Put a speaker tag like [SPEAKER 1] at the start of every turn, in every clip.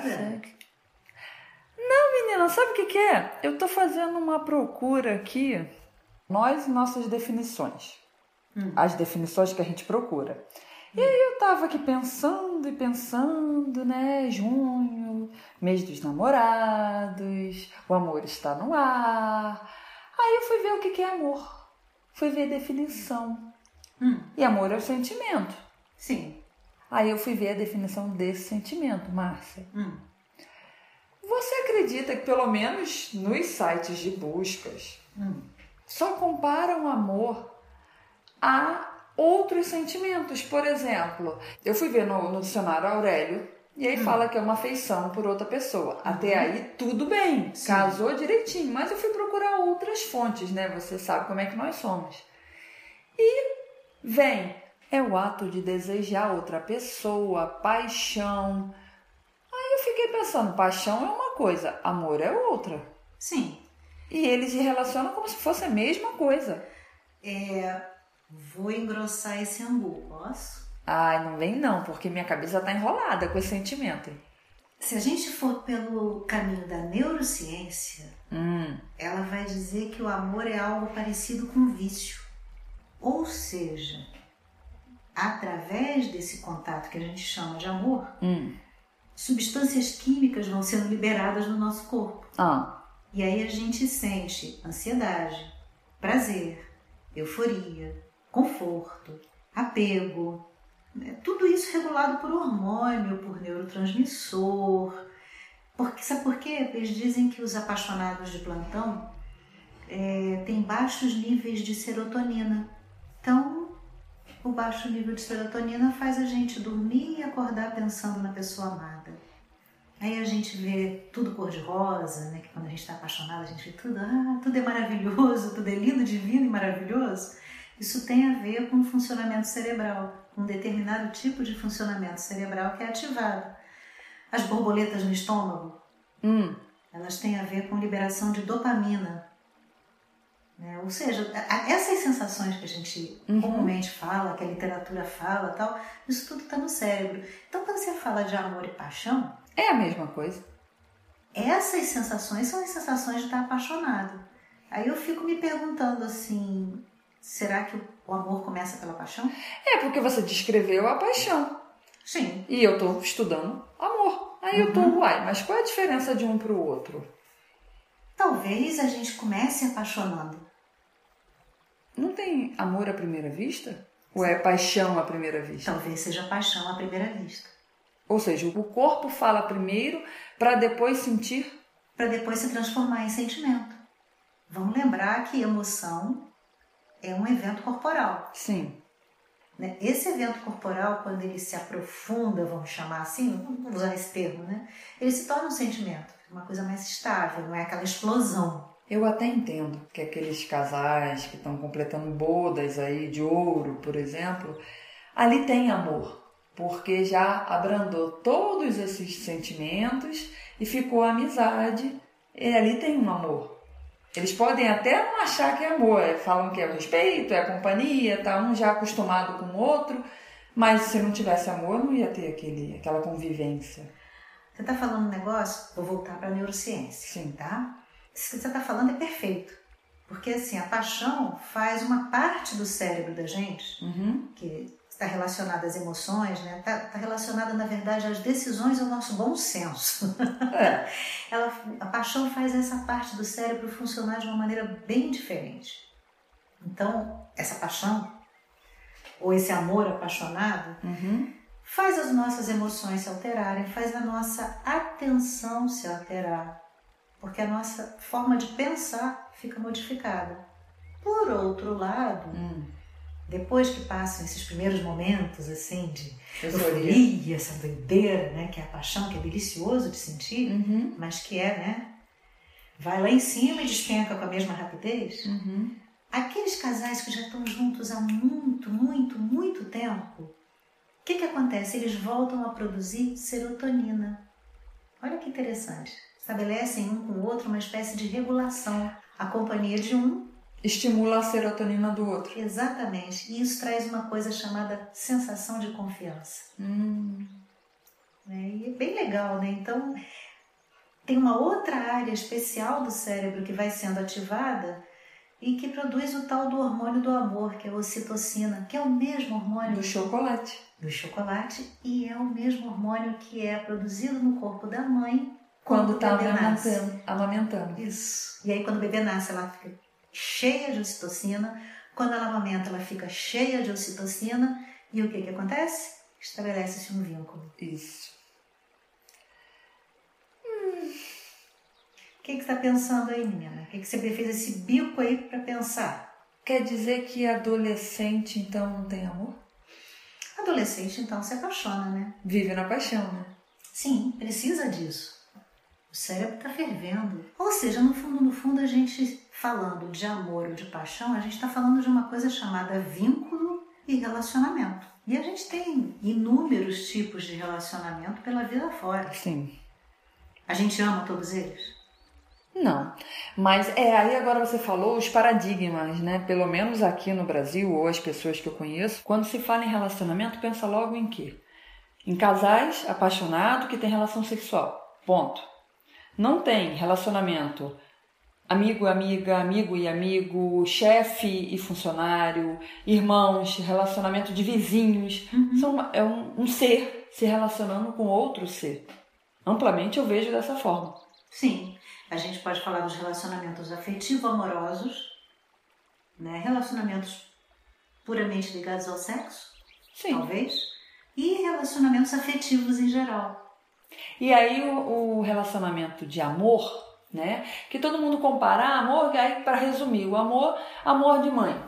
[SPEAKER 1] Sexo. Não, menina, sabe o que, que é? Eu tô fazendo uma procura aqui. Nós e nossas definições.
[SPEAKER 2] Hum.
[SPEAKER 1] As definições que a gente procura. E aí eu tava aqui pensando e pensando, né? Junho, mês dos namorados, o amor está no ar. Aí eu fui ver o que, que é amor. Fui ver a definição.
[SPEAKER 2] Hum,
[SPEAKER 1] E amor é o sentimento.
[SPEAKER 2] sim.
[SPEAKER 1] Aí eu fui ver a definição desse sentimento, Márcia.
[SPEAKER 2] Hum.
[SPEAKER 1] Você acredita que, pelo menos nos sites de buscas,
[SPEAKER 2] Hum.
[SPEAKER 1] só comparam amor a outros sentimentos? Por exemplo, eu fui ver no, no dicionário Aurélio e aí fala que é uma afeição por outra pessoa. Até aí, tudo bem,
[SPEAKER 2] Sim.
[SPEAKER 1] casou direitinho. Mas eu fui procurar outras fontes, né? Você sabe como é que nós somos. E vem, é o ato de desejar outra pessoa, paixão. Aí eu fiquei pensando, paixão é uma coisa, amor é outra.
[SPEAKER 2] Sim.
[SPEAKER 1] E eles se relacionam como se fosse a mesma coisa.
[SPEAKER 2] É, vou engrossar esse angu, posso?
[SPEAKER 1] Ai, não vem não, porque minha cabeça tá enrolada com esse sentimento.
[SPEAKER 2] Se a gente for pelo caminho da neurociência,
[SPEAKER 1] Hum,
[SPEAKER 2] ela vai dizer que o amor é algo parecido com vício. Ou seja, através desse contato que a gente chama de amor,
[SPEAKER 1] hum.
[SPEAKER 2] substâncias químicas vão sendo liberadas no nosso corpo.
[SPEAKER 1] Ah,
[SPEAKER 2] E aí a gente sente ansiedade, prazer, euforia, conforto, apego. né? Tudo isso regulado por hormônio, por neurotransmissor. Porque, sabe por quê? Eles dizem que os apaixonados de plantão é, têm baixos níveis de serotonina. Então, o baixo nível de serotonina faz a gente dormir e acordar pensando na pessoa amada. Aí a gente vê tudo cor-de-rosa, né? Que quando a gente está apaixonado, a gente vê tudo, ah, tudo é maravilhoso, tudo é lindo, divino e maravilhoso. Isso tem a ver com o funcionamento cerebral, com um determinado tipo de funcionamento cerebral que é ativado. As borboletas no estômago,
[SPEAKER 1] hum.
[SPEAKER 2] elas têm a ver com liberação de dopamina. Né? Ou seja, essas sensações que a gente
[SPEAKER 1] Uhum.
[SPEAKER 2] comumente fala, que a literatura fala tal, isso tudo está no cérebro. Então, quando você fala de amor e paixão,
[SPEAKER 1] É a mesma coisa.
[SPEAKER 2] essas sensações são as sensações de estar apaixonado. Aí eu fico me perguntando assim: será que o amor começa pela paixão?
[SPEAKER 1] É porque você descreveu a paixão.
[SPEAKER 2] Sim.
[SPEAKER 1] E eu tô estudando amor. Aí eu tô, uai, mas qual é a diferença de um pro outro?
[SPEAKER 2] Talvez a gente comece apaixonando.
[SPEAKER 1] Não tem amor à primeira vista? Ou é paixão à primeira vista?
[SPEAKER 2] Talvez seja paixão à primeira vista.
[SPEAKER 1] Ou seja, o corpo fala primeiro para depois sentir.
[SPEAKER 2] Para depois se transformar em sentimento. Vamos lembrar que emoção é um evento corporal.
[SPEAKER 1] Sim.
[SPEAKER 2] né? Esse evento corporal, quando ele se aprofunda, vamos chamar assim, vou usar esse termo, né? ele se torna um sentimento, uma coisa mais estável, não é aquela explosão.
[SPEAKER 1] Eu até entendo que aqueles casais que estão completando bodas aí de ouro, por exemplo, ali tem amor, porque já abrandou todos esses sentimentos e ficou a amizade, e ali tem um amor. Eles podem até não achar que é amor, é, falam que é o respeito, é a companhia, tá um já acostumado com o outro, mas se não tivesse amor não ia ter aquele, aquela convivência.
[SPEAKER 2] Você está falando um negócio, vou voltar para a neurociência,
[SPEAKER 1] Sim.
[SPEAKER 2] tá? Isso que você está falando é perfeito. Porque assim, a paixão faz uma parte do cérebro da gente
[SPEAKER 1] Uhum.
[SPEAKER 2] que está relacionada às emoções, né? Está tá relacionada, na verdade, às decisões e ao nosso bom senso.
[SPEAKER 1] É.
[SPEAKER 2] Ela, a paixão faz essa parte do cérebro funcionar de uma maneira bem diferente. Então, essa paixão, ou esse amor apaixonado,
[SPEAKER 1] Uhum.
[SPEAKER 2] faz as nossas emoções se alterarem, faz a nossa atenção se alterar, porque a nossa forma de pensar fica modificada. Por outro lado,
[SPEAKER 1] Hum.
[SPEAKER 2] depois que passam esses primeiros momentos assim de
[SPEAKER 1] Euforia.
[SPEAKER 2] essa doideira, né, que é a paixão, que é delicioso de sentir,
[SPEAKER 1] Uhum.
[SPEAKER 2] mas que é, né, vai lá em cima e despenca com a mesma rapidez.
[SPEAKER 1] Uhum.
[SPEAKER 2] Aqueles casais que já estão juntos há muito, muito, muito tempo, o que, que acontece? Eles voltam a produzir serotonina. Olha que interessante. Estabelecem um com o outro uma espécie de regulação. A companhia de um
[SPEAKER 1] estimula a serotonina do outro.
[SPEAKER 2] Exatamente. E isso traz uma coisa chamada sensação de confiança.
[SPEAKER 1] Hum.
[SPEAKER 2] É, e é bem legal, né? Então, tem uma outra área especial do cérebro que vai sendo ativada e que produz o tal do hormônio do amor, que é a ocitocina, que é o mesmo hormônio
[SPEAKER 1] do chocolate.
[SPEAKER 2] Do chocolate e é o mesmo hormônio que é produzido no corpo da mãe
[SPEAKER 1] quando está amamentando, amamentando.
[SPEAKER 2] Isso. E aí quando o bebê nasce, ela fica cheia de ocitocina. Quando ela amamenta, ela fica cheia de ocitocina. E o que que acontece? Estabelece-se um vínculo.
[SPEAKER 1] Isso.
[SPEAKER 2] O que que está pensando aí, menina? O que que você fez esse bico aí para pensar?
[SPEAKER 1] Quer dizer que adolescente então não tem amor?
[SPEAKER 2] Adolescente então se apaixona, né?
[SPEAKER 1] Vive na paixão, né?
[SPEAKER 2] Sim, precisa disso. O cérebro está fervendo. Ou seja, no fundo, no fundo, a gente falando de amor ou de paixão, a gente está falando de uma coisa chamada vínculo e relacionamento. E a gente tem inúmeros tipos de relacionamento pela vida fora.
[SPEAKER 1] Sim.
[SPEAKER 2] A gente ama todos eles?
[SPEAKER 1] Não, mas é aí agora você falou os paradigmas, né? Pelo menos aqui no Brasil ou as pessoas que eu conheço, quando se fala em relacionamento, pensa logo em quê? Em casais apaixonados que têm relação sexual. Ponto. Não tem relacionamento amigo, amiga, amigo e amigo, chefe e funcionário, irmãos, relacionamento de vizinhos.
[SPEAKER 2] Uhum.
[SPEAKER 1] São, é um, um ser se relacionando com outro ser. Amplamente eu vejo dessa forma.
[SPEAKER 2] Sim. A gente pode falar dos relacionamentos afetivo-amorosos, né? relacionamentos puramente ligados ao sexo,
[SPEAKER 1] Sim.
[SPEAKER 2] talvez, e relacionamentos afetivos em geral.
[SPEAKER 1] E aí o, o relacionamento de amor, né? Que todo mundo compara ah, amor, aí para resumir, o amor, amor de mãe.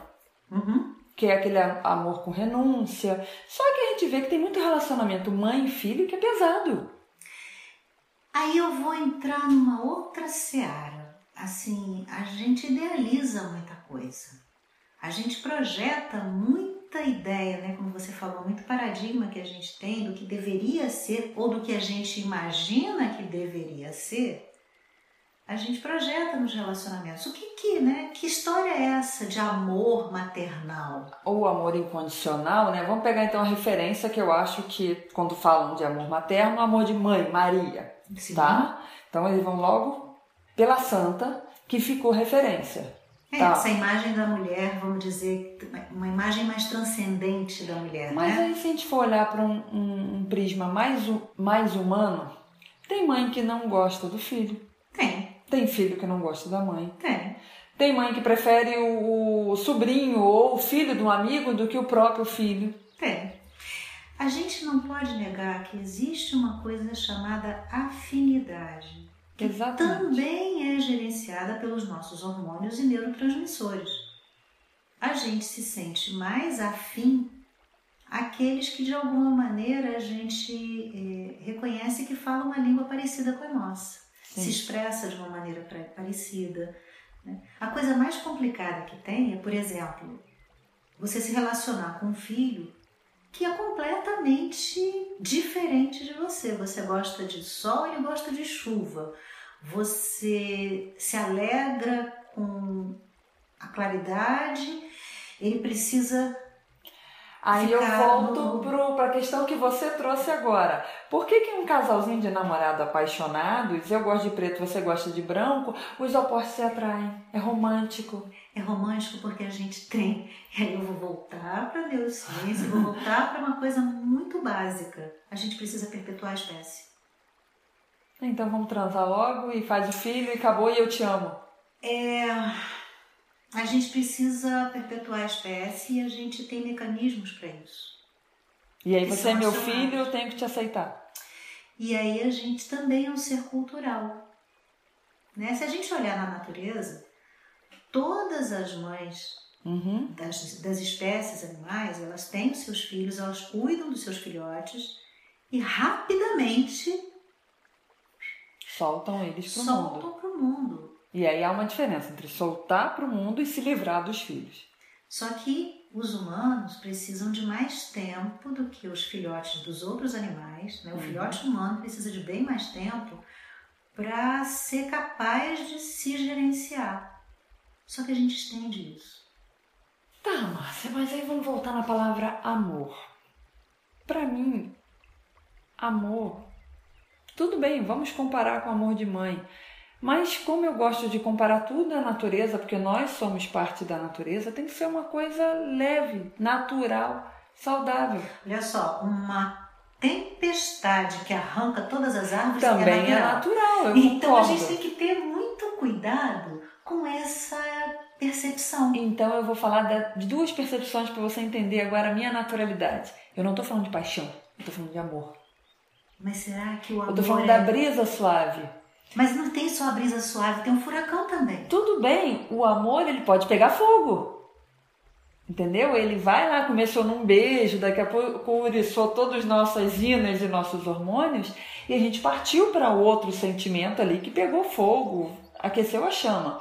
[SPEAKER 2] Uhum.
[SPEAKER 1] Que é aquele amor com renúncia. Só que a gente vê que tem muito relacionamento mãe e filho que é pesado.
[SPEAKER 2] Aí eu vou entrar numa outra seara. Assim, a gente idealiza muita coisa. A gente projeta muita ideia, né? Como você falou, muito paradigma que a gente tem do que deveria ser ou do que a gente imagina que deveria ser. A gente projeta nos relacionamentos. O que que, né? Que história é essa de amor maternal?
[SPEAKER 1] Ou amor incondicional, né? Vamos pegar então a referência que eu acho que quando falam de amor materno, amor de mãe, Maria.
[SPEAKER 2] Sim.
[SPEAKER 1] tá? Então eles vão logo pela santa que ficou referência.
[SPEAKER 2] É,
[SPEAKER 1] tá?
[SPEAKER 2] essa imagem da mulher, vamos dizer, uma imagem mais transcendente da mulher,
[SPEAKER 1] Mas
[SPEAKER 2] né?
[SPEAKER 1] aí se a gente for olhar para um, um, um, prisma mais, mais humano, tem mãe que não gosta do filho.
[SPEAKER 2] Tem.
[SPEAKER 1] Tem filho que não gosta da mãe.
[SPEAKER 2] Tem.
[SPEAKER 1] Tem mãe que prefere o, o sobrinho ou o filho de um amigo do que o próprio filho.
[SPEAKER 2] Tem. A gente não pode negar que existe uma coisa chamada afinidade, que
[SPEAKER 1] Exatamente.
[SPEAKER 2] também é gerenciada pelos nossos hormônios e neurotransmissores. A gente se sente mais afim àqueles que de alguma maneira a gente é, reconhece que falam uma língua parecida com a nossa,
[SPEAKER 1] Sim.
[SPEAKER 2] se expressa de uma maneira parecida. Né? A coisa mais complicada que tem é, por exemplo, você se relacionar com um filho que é completamente diferente de você. Você gosta de sol, ele gosta de chuva. Você se alegra com a claridade, ele precisa.
[SPEAKER 1] Aí eu volto para a questão que você trouxe agora. Por que, que um casalzinho de namorado apaixonados, eu gosto de preto, você gosta de branco, os opostos se atraem? É romântico.
[SPEAKER 2] É romântico porque a gente tem. E aí eu vou voltar para neurociência, vou voltar para uma coisa muito básica. A gente precisa perpetuar a espécie.
[SPEAKER 1] Então vamos transar logo e faz o filho e acabou e eu te amo.
[SPEAKER 2] É, a gente precisa perpetuar a espécie e a gente tem mecanismos para isso.
[SPEAKER 1] E aí você é meu filho, eu tenho que te aceitar.
[SPEAKER 2] E aí a gente também é um ser cultural. Né? Se a gente olhar na natureza, todas as mães
[SPEAKER 1] Uhum.
[SPEAKER 2] das, das espécies animais, elas têm os seus filhos, elas cuidam dos seus filhotes e rapidamente
[SPEAKER 1] Soltam eles pro mundo.
[SPEAKER 2] soltam para o mundo.
[SPEAKER 1] E aí há uma diferença entre soltar pro mundo e se livrar dos filhos.
[SPEAKER 2] Só que os humanos precisam de mais tempo do que os filhotes dos outros animais. Né? O
[SPEAKER 1] Uhum.
[SPEAKER 2] filhote humano precisa de bem mais tempo para ser capaz de se gerenciar. Só que a gente estende isso.
[SPEAKER 1] Tá, Márcia, mas aí vamos voltar na palavra amor. Para mim, amor, tudo bem, vamos comparar com amor de mãe. Mas como eu gosto de comparar tudo à natureza, porque nós somos parte da natureza, tem que ser uma coisa leve, natural, saudável.
[SPEAKER 2] Olha só, uma tempestade que arranca todas as árvores
[SPEAKER 1] Também
[SPEAKER 2] é
[SPEAKER 1] é
[SPEAKER 2] natural.
[SPEAKER 1] natural. eu
[SPEAKER 2] então a
[SPEAKER 1] concordo.
[SPEAKER 2] gente tem que ter muito cuidado com essa percepção.
[SPEAKER 1] Então eu vou falar de duas percepções para você entender agora a minha naturalidade. Eu não tô falando de paixão, eu tô falando de amor.
[SPEAKER 2] Mas será que o
[SPEAKER 1] Eu
[SPEAKER 2] amor
[SPEAKER 1] tô falando
[SPEAKER 2] é...
[SPEAKER 1] da brisa suave.
[SPEAKER 2] Mas não tem só a brisa suave, tem um furacão também.
[SPEAKER 1] Tudo bem, o amor ele pode pegar fogo. Entendeu? Ele vai lá, começou num beijo, daqui a pouco uriçou todas as nossas inas e nossos hormônios, e a gente partiu para outro sentimento ali que pegou fogo, aqueceu a chama.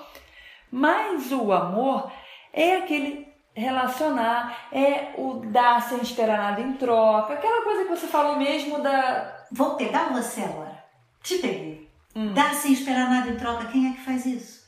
[SPEAKER 1] Mas o amor é aquele relacionar, é o dar sem esperar nada em troca, aquela coisa que você falou mesmo da.
[SPEAKER 2] Vou pegar você agora. Te peguei.
[SPEAKER 1] Hum.
[SPEAKER 2] Dar sem esperar nada em troca, quem é que faz isso?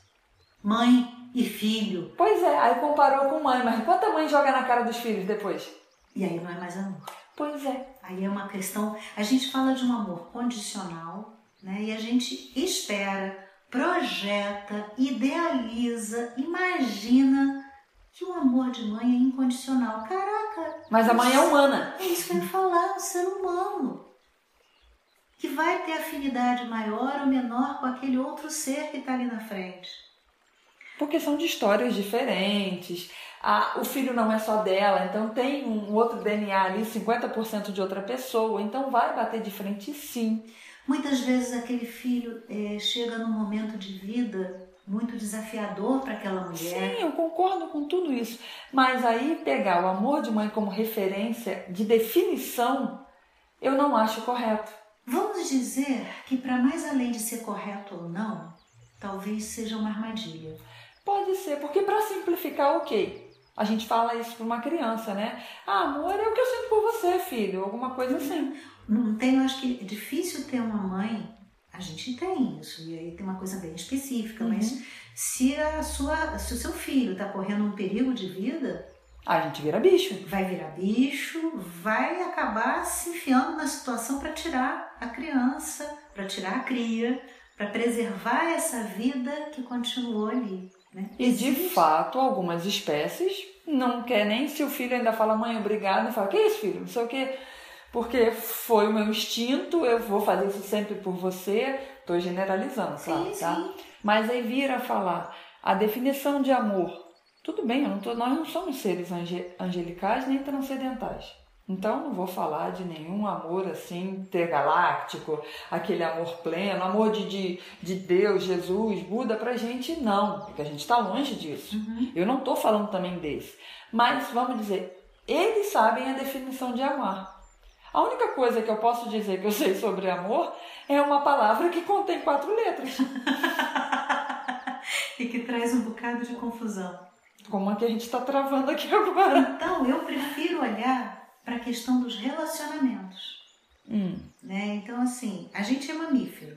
[SPEAKER 2] Mãe e filho.
[SPEAKER 1] Pois é, aí comparou com mãe, mas quanta mãe joga na cara dos filhos depois?
[SPEAKER 2] E aí não é mais amor.
[SPEAKER 1] Pois é.
[SPEAKER 2] Aí é uma questão. A gente fala de um amor condicional, né? E a gente espera, projeta, idealiza, imagina que o amor de mãe é incondicional. Caraca!
[SPEAKER 1] Mas a mãe é humana.
[SPEAKER 2] É isso que eu ia falar, um ser humano. Que vai ter afinidade maior ou menor com aquele outro ser que está ali na frente.
[SPEAKER 1] Porque são de histórias diferentes. Ah, o filho não é só dela, então tem um outro DNA ali, 50% de outra pessoa, então vai bater de frente sim.
[SPEAKER 2] Muitas vezes aquele filho eh, chega num momento de vida muito desafiador para aquela mulher.
[SPEAKER 1] Sim, eu concordo com tudo isso. Mas aí pegar o amor de mãe como referência de definição, eu não acho correto.
[SPEAKER 2] Vamos dizer que, para mais além de ser correto ou não, talvez seja uma armadilha.
[SPEAKER 1] Pode ser, porque para simplificar, ok. A gente fala isso para uma criança, né? Ah, amor é o que eu sinto por você, filho, alguma coisa assim.
[SPEAKER 2] Não tem, eu acho que é difícil ter uma mãe. A gente tem isso, e aí tem uma coisa bem específica,
[SPEAKER 1] Uhum.
[SPEAKER 2] mas se, a sua, se o seu filho está correndo um perigo de vida,
[SPEAKER 1] A gente vira bicho.
[SPEAKER 2] vai virar bicho, vai acabar se enfiando na situação para tirar a criança, para tirar a cria, para preservar essa vida que continuou ali. Né?
[SPEAKER 1] E de fato, algumas espécies não quer nem se o filho ainda fala, mãe, obrigada, fala, que isso, filho? Não sei o quê. Porque foi o meu instinto, eu vou fazer isso sempre por você. Tô generalizando, claro,
[SPEAKER 2] Sim,
[SPEAKER 1] tá?
[SPEAKER 2] sim.
[SPEAKER 1] Mas aí vira falar a definição de amor. Tudo bem, eu não tô, nós não somos seres ange- angelicais nem transcendentais. Então não vou falar de nenhum amor assim intergaláctico, aquele amor pleno, amor de, de, de Deus, Jesus, Buda pra gente, não, porque a gente está longe disso.
[SPEAKER 2] Uhum.
[SPEAKER 1] Eu não estou falando também desse. Mas vamos dizer, eles sabem a definição de amar. A única coisa que eu posso dizer que eu sei sobre amor é uma palavra que contém quatro letras.
[SPEAKER 2] e que traz um bocado de confusão.
[SPEAKER 1] Como a que a gente está travando aqui agora.
[SPEAKER 2] Então, eu prefiro olhar para a questão dos relacionamentos.
[SPEAKER 1] Hum,
[SPEAKER 2] Né? Então, assim, a gente é mamífero.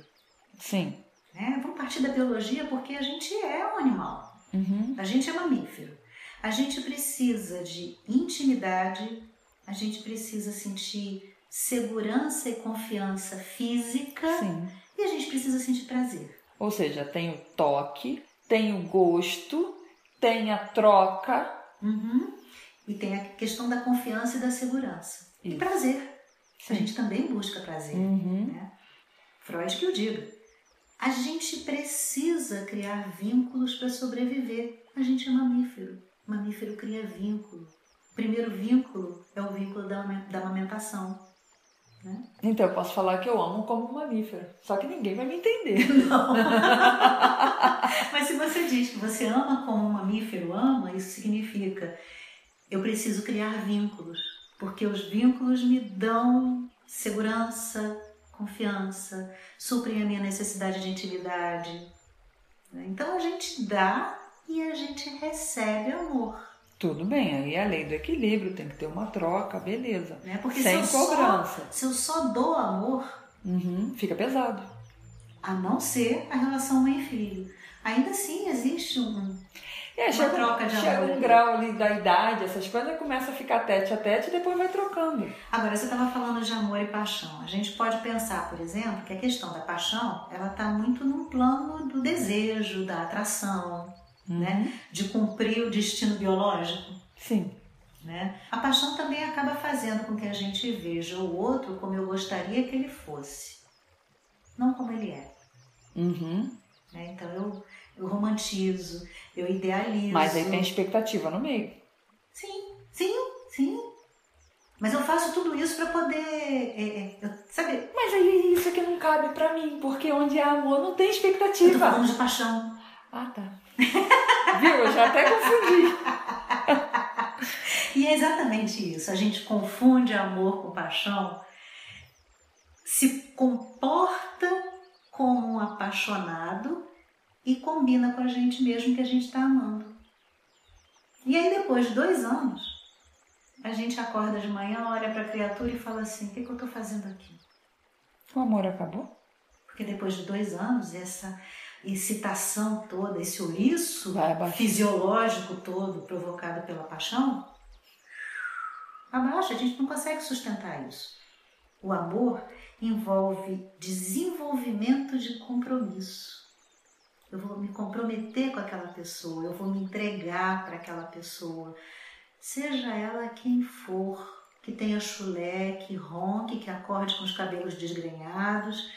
[SPEAKER 1] sim.
[SPEAKER 2] Né? Vamos partir da biologia porque a gente é um animal.
[SPEAKER 1] Uhum.
[SPEAKER 2] A gente é mamífero. A gente precisa de intimidade, a gente precisa sentir segurança e confiança física
[SPEAKER 1] Sim.
[SPEAKER 2] e a gente precisa sentir prazer.
[SPEAKER 1] Ou seja, tem o toque, tem o gosto, tem a troca.
[SPEAKER 2] Uhum. E tem a questão da confiança e da segurança. E
[SPEAKER 1] Isso.
[SPEAKER 2] prazer. A
[SPEAKER 1] Sim.
[SPEAKER 2] gente também busca prazer.
[SPEAKER 1] Uhum.
[SPEAKER 2] né? Freud que o diga. A gente precisa criar vínculos para sobreviver. A gente é mamífero. Mamífero cria vínculo. O primeiro vínculo é o vínculo da amamentação. Né?
[SPEAKER 1] Então eu posso falar que eu amo como mamífero. Só que ninguém vai me entender.
[SPEAKER 2] Não. Mas se você diz que você ama como um mamífero ama, isso significa eu preciso criar vínculos, porque os vínculos me dão segurança, confiança, suprem a minha necessidade de intimidade. né? Então a gente dá e a gente recebe amor.
[SPEAKER 1] Tudo bem, aí é a lei do equilíbrio, tem que ter uma troca, beleza.
[SPEAKER 2] Né? Porque
[SPEAKER 1] Sem
[SPEAKER 2] se, eu só,
[SPEAKER 1] cobrança.
[SPEAKER 2] se eu só dou amor,
[SPEAKER 1] Uhum, Fica pesado.
[SPEAKER 2] a não ser a relação mãe-filho, ainda assim existe um,
[SPEAKER 1] É,
[SPEAKER 2] uma
[SPEAKER 1] chega,
[SPEAKER 2] troca de
[SPEAKER 1] chega
[SPEAKER 2] amor.
[SPEAKER 1] um grau ali da idade, essas coisas, começa a ficar tete a tete e depois vai trocando.
[SPEAKER 2] Agora, você estava falando de amor e paixão. A gente pode pensar, por exemplo, que a questão da paixão, ela está muito no plano do desejo, da atração, né? De cumprir o destino biológico.
[SPEAKER 1] Sim.
[SPEAKER 2] Né? A paixão também acaba fazendo com que a gente veja o outro como eu gostaria que ele fosse, não como ele é.
[SPEAKER 1] Uhum.
[SPEAKER 2] né? Então eu, eu romantizo, eu idealizo.
[SPEAKER 1] Mas aí tem expectativa no meio.
[SPEAKER 2] Sim, sim, sim. Mas eu faço tudo isso para poder, é, é, eu- sabe?
[SPEAKER 1] Mas aí isso aqui não cabe pra mim, porque onde há amor não tem
[SPEAKER 2] Eu tô
[SPEAKER 1] expectativa.
[SPEAKER 2] falando de paixão.
[SPEAKER 1] Ah, tá. Viu? Eu já até confundi.
[SPEAKER 2] E é exatamente isso. A gente confunde amor com paixão, se comporta como um apaixonado e combina com a gente mesmo que a gente está amando. E aí, depois de dois anos, a gente acorda de manhã, olha para a criatura e fala assim: o que, que eu estou fazendo aqui?
[SPEAKER 1] O amor acabou?
[SPEAKER 2] Porque depois de dois anos, essa excitação toda, esse ouriço fisiológico todo provocado pela paixão, abaixa, a gente não consegue sustentar isso. O amor envolve desenvolvimento de compromisso. Eu vou me comprometer com aquela pessoa, eu vou me entregar para aquela pessoa, seja ela quem for, que tenha chulé, que ronque, que acorde com os cabelos desgrenhados,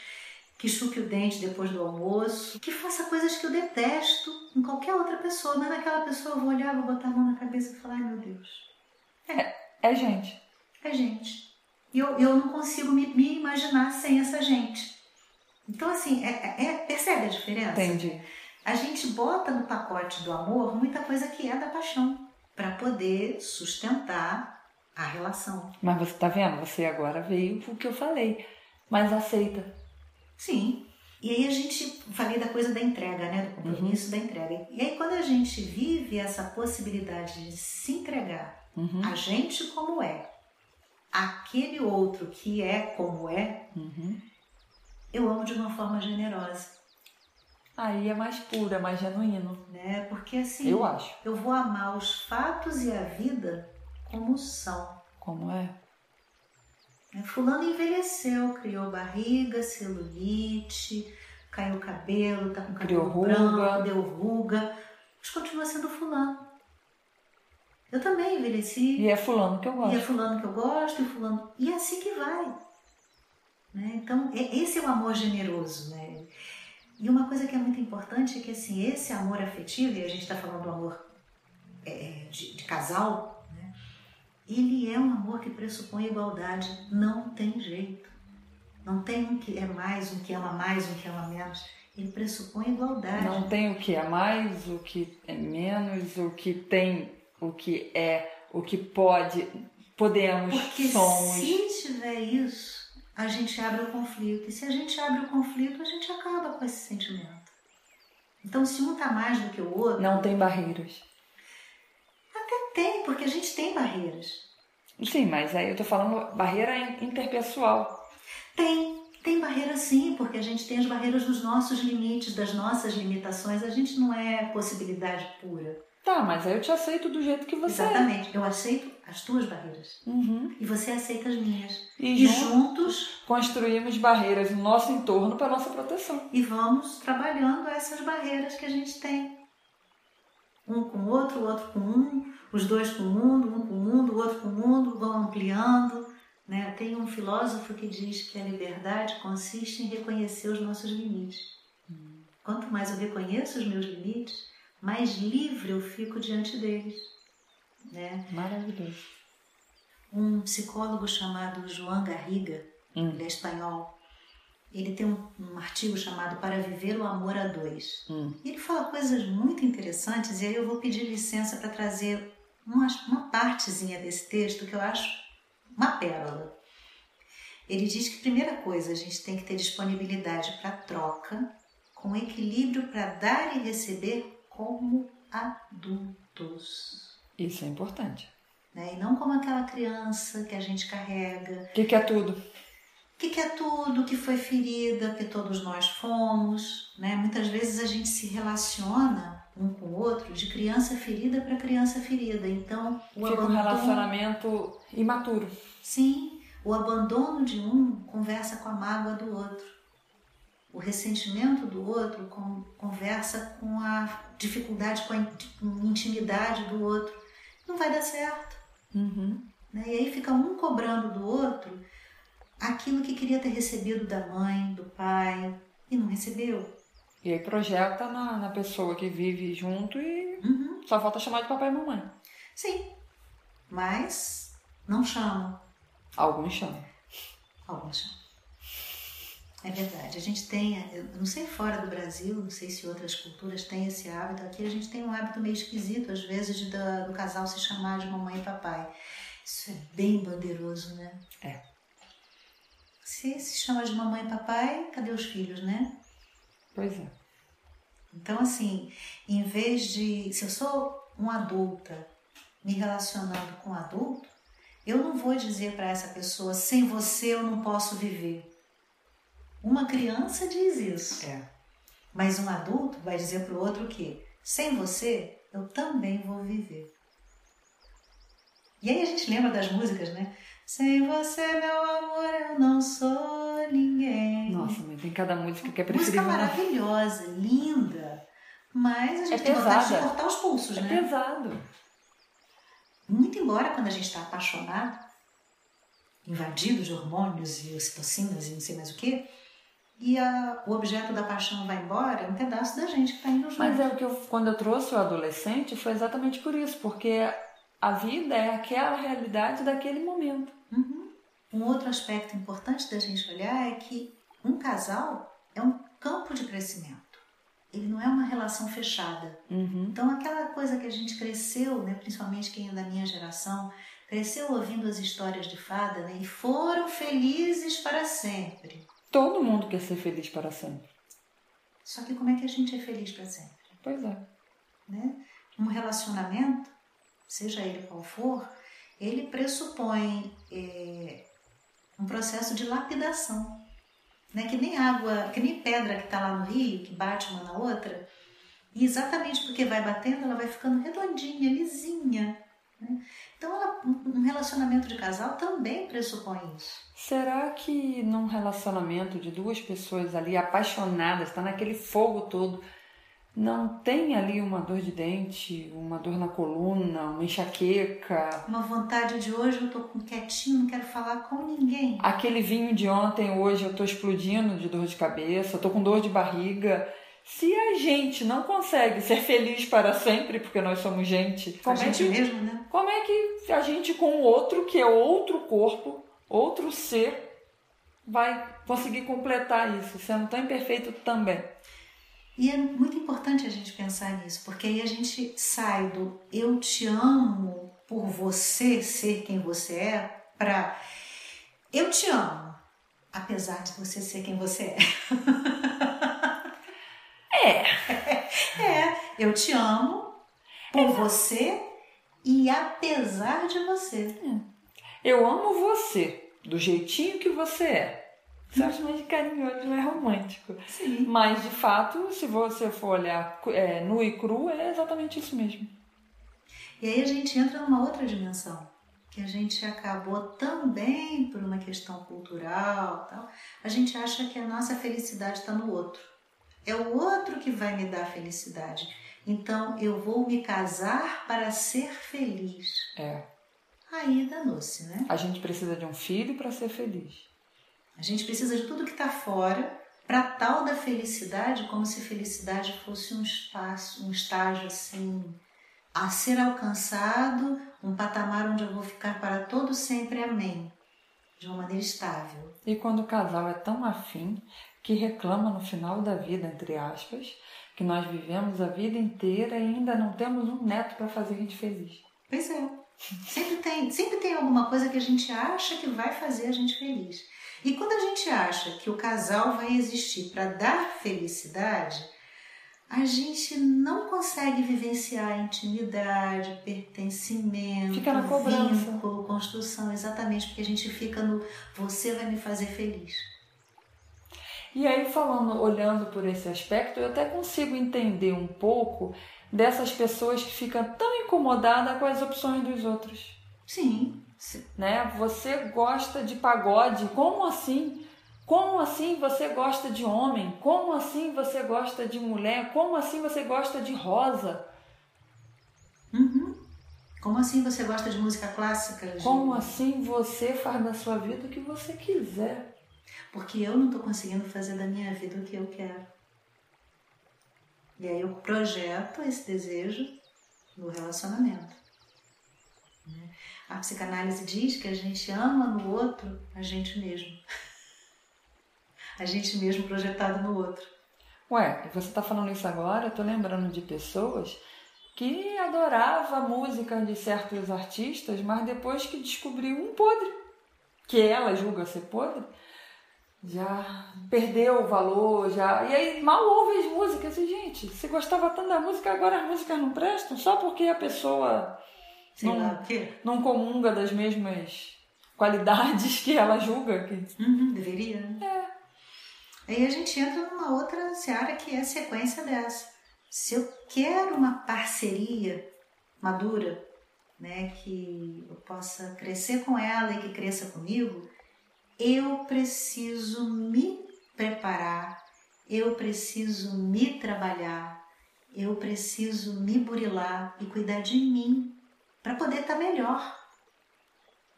[SPEAKER 2] que chuque o dente depois do almoço, que faça coisas que eu detesto em qualquer outra pessoa, mas naquela pessoa eu vou olhar, vou botar a mão na cabeça e falar, ai meu Deus,
[SPEAKER 1] É gente.
[SPEAKER 2] é gente. E eu, eu não consigo me, me imaginar sem essa gente. Então, assim, é, é- é- percebe a diferença?
[SPEAKER 1] Entendi.
[SPEAKER 2] A gente bota no pacote do amor muita coisa que é da paixão, para poder sustentar a relação.
[SPEAKER 1] Mas você tá vendo? Você agora veio pro que eu falei. Mas aceita.
[SPEAKER 2] Sim. E aí a gente, falei da coisa da entrega, né? Do compromisso da entrega. E aí quando a gente vive essa possibilidade de se entregar,
[SPEAKER 1] Uhum.
[SPEAKER 2] a gente como é, aquele outro que é como é,
[SPEAKER 1] Uhum.
[SPEAKER 2] Eu amo de uma forma generosa,
[SPEAKER 1] Aí é mais puro, é mais genuíno.
[SPEAKER 2] né? Porque assim,
[SPEAKER 1] Eu acho.
[SPEAKER 2] eu vou amar os fatos e a vida como são.
[SPEAKER 1] Como é?
[SPEAKER 2] né? Fulano envelheceu, criou barriga, celulite, caiu o cabelo, tá com
[SPEAKER 1] Criou
[SPEAKER 2] cabelo
[SPEAKER 1] ruga.
[SPEAKER 2] branco, deu ruga, mas continua sendo fulano. Eu também envelheci,
[SPEAKER 1] E é fulano que eu
[SPEAKER 2] e é
[SPEAKER 1] gosto.
[SPEAKER 2] fulano que eu gosto, e fulano. E é assim que vai. Né? Então, esse é o amor generoso. Né? E uma coisa que é muito importante é que assim, esse amor afetivo, e a gente está falando do amor é, de, de casal, né? ele é um amor que pressupõe igualdade. Não tem jeito. Não tem um que é mais, um que ama mais, um que ama menos. Ele pressupõe igualdade.
[SPEAKER 1] Não tem o que é mais, o que é menos, o que tem, o que é, o que pode, podemos,
[SPEAKER 2] Porque
[SPEAKER 1] somos.
[SPEAKER 2] se tiver isso, a gente abre o conflito. E se a gente abre o conflito, a gente acaba com esse sentimento. Então, se um tá mais do que o outro,
[SPEAKER 1] Não tem barreiras.
[SPEAKER 2] até tem, porque a gente tem barreiras.
[SPEAKER 1] Sim, mas aí eu tô falando barreira in- interpessoal.
[SPEAKER 2] Tem, tem barreira sim, porque a gente tem as barreiras dos nossos limites, das nossas limitações. A gente não é possibilidade pura.
[SPEAKER 1] Tá, mas aí eu te aceito do jeito que você
[SPEAKER 2] Exatamente. Eu aceito as tuas barreiras.
[SPEAKER 1] é. Uhum.
[SPEAKER 2] E você aceita as minhas.
[SPEAKER 1] E,
[SPEAKER 2] E
[SPEAKER 1] juntos
[SPEAKER 2] juntos,
[SPEAKER 1] construímos barreiras no nosso entorno para nossa proteção.
[SPEAKER 2] e vamos trabalhando essas barreiras que a gente tem. Um com o outro, o outro com um, os dois com o mundo, um com o mundo, o outro com o mundo, vão ampliando. Né? Tem um filósofo que diz que a liberdade consiste em reconhecer os nossos limites. Quanto mais eu reconheço os meus limites, mais livre eu fico diante deles. Né?
[SPEAKER 1] Maravilhoso.
[SPEAKER 2] Um psicólogo chamado João Garriga,
[SPEAKER 1] Hum.
[SPEAKER 2] ele é espanhol, ele tem um, um artigo chamado Para Viver o Amor a Dois.
[SPEAKER 1] Hum.
[SPEAKER 2] Ele fala coisas muito interessantes, e aí eu vou pedir licença para trazer uma, uma partezinha desse texto que eu acho uma pérola. Ele diz que, primeira coisa, a gente tem que ter disponibilidade para troca, com equilíbrio para dar e receber como adultos.
[SPEAKER 1] Isso é importante.
[SPEAKER 2] Né? E não como aquela criança que a gente carrega,
[SPEAKER 1] O que, que é tudo?
[SPEAKER 2] que quer tudo, que foi ferida, que todos nós fomos, né? Muitas vezes a gente se relaciona um com o outro de criança ferida para criança ferida. Então,
[SPEAKER 1] o Fica abandono... um relacionamento imaturo.
[SPEAKER 2] Sim, o abandono de um conversa com a mágoa do outro. O ressentimento do outro conversa com a dificuldade, com a intimidade do outro. Não vai dar certo.
[SPEAKER 1] Uhum.
[SPEAKER 2] Né? E aí fica um cobrando do outro aquilo que queria ter recebido da mãe, do pai, e não recebeu.
[SPEAKER 1] E aí projeta na, na pessoa que vive junto e uhum. só falta chamar de papai e mamãe.
[SPEAKER 2] Sim, mas não chamam.
[SPEAKER 1] Alguns chamam.
[SPEAKER 2] Alguns chamam. É verdade. A gente tem, eu não sei fora do Brasil, não sei se outras culturas têm esse hábito. Aqui a gente tem um hábito meio esquisito, às vezes, de, do casal se chamar de mamãe e papai. Isso é bem bandeiroso, né?
[SPEAKER 1] É.
[SPEAKER 2] Se se chama de mamãe e papai, cadê os filhos, né?
[SPEAKER 1] Pois é.
[SPEAKER 2] Então, assim, em vez de. Se eu sou uma adulta me relacionando com um adulto, eu não vou dizer para essa pessoa: sem você eu não posso viver. Uma criança diz isso.
[SPEAKER 1] É.
[SPEAKER 2] Mas um adulto vai dizer para o outro que sem você eu também vou viver. E aí a gente lembra das músicas, né? Sem você, meu amor, eu não sou ninguém.
[SPEAKER 1] Nossa, mas tem cada música que é preferível.
[SPEAKER 2] Música maravilhosa, linda. Mas a gente é tem pesada. vontade de cortar os pulsos,
[SPEAKER 1] é
[SPEAKER 2] né?
[SPEAKER 1] É pesado.
[SPEAKER 2] Muito embora quando a gente está apaixonado, invadido de hormônios e ocitocinas e não sei mais o que, e a, o objeto da paixão vai embora, é um pedaço da gente que está indo junto.
[SPEAKER 1] Mas é o que eu, quando eu trouxe o adolescente, foi exatamente por isso, porque a vida é aquela realidade daquele momento.
[SPEAKER 2] Uhum. Um outro aspecto importante da gente olhar é que um casal é um campo de crescimento. Ele não é uma relação fechada.
[SPEAKER 1] Uhum.
[SPEAKER 2] Então, aquela coisa que a gente cresceu, né, principalmente quem é da minha geração, cresceu ouvindo as histórias de fada né, e foram felizes para sempre.
[SPEAKER 1] Todo mundo quer ser feliz para sempre.
[SPEAKER 2] Só que como é que a gente é feliz para sempre?
[SPEAKER 1] Pois é.
[SPEAKER 2] Né? Um relacionamento, seja ele qual for, ele pressupõe é, um processo de lapidação. Né? Que nem água, que nem pedra que está lá no rio, que bate uma na outra. E exatamente porque vai batendo, ela vai ficando redondinha, lisinha. Né? Então, ela, um relacionamento de casal também pressupõe isso.
[SPEAKER 1] Será que num relacionamento de duas pessoas ali apaixonadas, está naquele fogo todo, não tem ali uma dor de dente, uma dor na coluna, uma enxaqueca.
[SPEAKER 2] Uma vontade de hoje eu tô quietinho, não quero falar com ninguém.
[SPEAKER 1] Aquele vinho de ontem, hoje eu tô explodindo de dor de cabeça, tô com dor de barriga. Se a gente não consegue ser feliz para sempre, porque nós somos gente,
[SPEAKER 2] como a é gente que, mesmo, né?
[SPEAKER 1] Como é que a gente com o outro, que é outro corpo, outro ser, vai conseguir completar isso, sendo tão imperfeito também?
[SPEAKER 2] E é muito importante a gente pensar nisso, porque aí a gente sai do eu te amo por você ser quem você é para eu te amo, apesar de você ser quem você
[SPEAKER 1] é.
[SPEAKER 2] É, é eu te amo por é. você e apesar de você.
[SPEAKER 1] É. Eu amo você do jeitinho que você é. Você acha mais carinhoso, não é romântico.
[SPEAKER 2] Sim.
[SPEAKER 1] Mas, de fato, se você for olhar é, nu e cru, é exatamente isso mesmo.
[SPEAKER 2] E aí a gente entra numa outra dimensão, que a gente acabou também por uma questão cultural tal, a gente acha que a nossa felicidade está no outro. É o outro que vai me dar felicidade. Então eu vou me casar para ser feliz.
[SPEAKER 1] É.
[SPEAKER 2] Aí danou-se, né?
[SPEAKER 1] A gente precisa de um filho para ser feliz.
[SPEAKER 2] A gente precisa de tudo que está fora para tal da felicidade, como se felicidade fosse um espaço, um estágio assim a ser alcançado, um patamar onde eu vou ficar para todo sempre, amém, de uma maneira estável.
[SPEAKER 1] E quando o casal é tão afim que reclama no final da vida, entre aspas, que nós vivemos a vida inteira e ainda não temos um neto para fazer a gente feliz.
[SPEAKER 2] Pois é. Sempre tem, sempre tem alguma coisa que a gente acha que vai fazer a gente feliz. E quando a gente acha que o casal vai existir para dar felicidade, a gente não consegue vivenciar a intimidade, pertencimento,
[SPEAKER 1] fica na cobrança.
[SPEAKER 2] vínculo, construção, exatamente porque a gente fica no você vai me fazer feliz.
[SPEAKER 1] E aí falando, olhando por esse aspecto, eu até consigo entender um pouco dessas pessoas que ficam tão incomodadas com as opções dos outros.
[SPEAKER 2] Sim.
[SPEAKER 1] Né? Você gosta de pagode, como assim? Como assim você gosta de homem? Como assim você gosta de mulher? Como assim você gosta de rosa?
[SPEAKER 2] Uhum. Como assim você gosta de música clássica?
[SPEAKER 1] Como assim você faz da sua vida o que você quiser?
[SPEAKER 2] Porque eu não estou conseguindo fazer da minha vida o que eu quero. E aí eu projeto esse desejo no relacionamento. Né? A psicanálise diz que a gente ama no outro a gente mesmo. A gente mesmo projetado no outro.
[SPEAKER 1] Ué, você está falando isso agora? Eu lembrando de pessoas que adorava a música de certos artistas, mas depois que descobriu um podre, que ela julga ser podre, já perdeu o valor, já. E aí mal ouve as músicas. E, gente, se gostava tanto da música, agora as músicas não prestam, só porque a pessoa
[SPEAKER 2] Sei
[SPEAKER 1] não, não comunga das mesmas qualidades que ela julga. Que...
[SPEAKER 2] Uhum, deveria, né?
[SPEAKER 1] É.
[SPEAKER 2] Aí a gente entra numa outra seara que é a sequência dessa. Se eu quero uma parceria madura, né, que eu possa crescer com ela e que cresça comigo, eu preciso me preparar, eu preciso me trabalhar, eu preciso me burilar e cuidar de mim para poder estar tá melhor.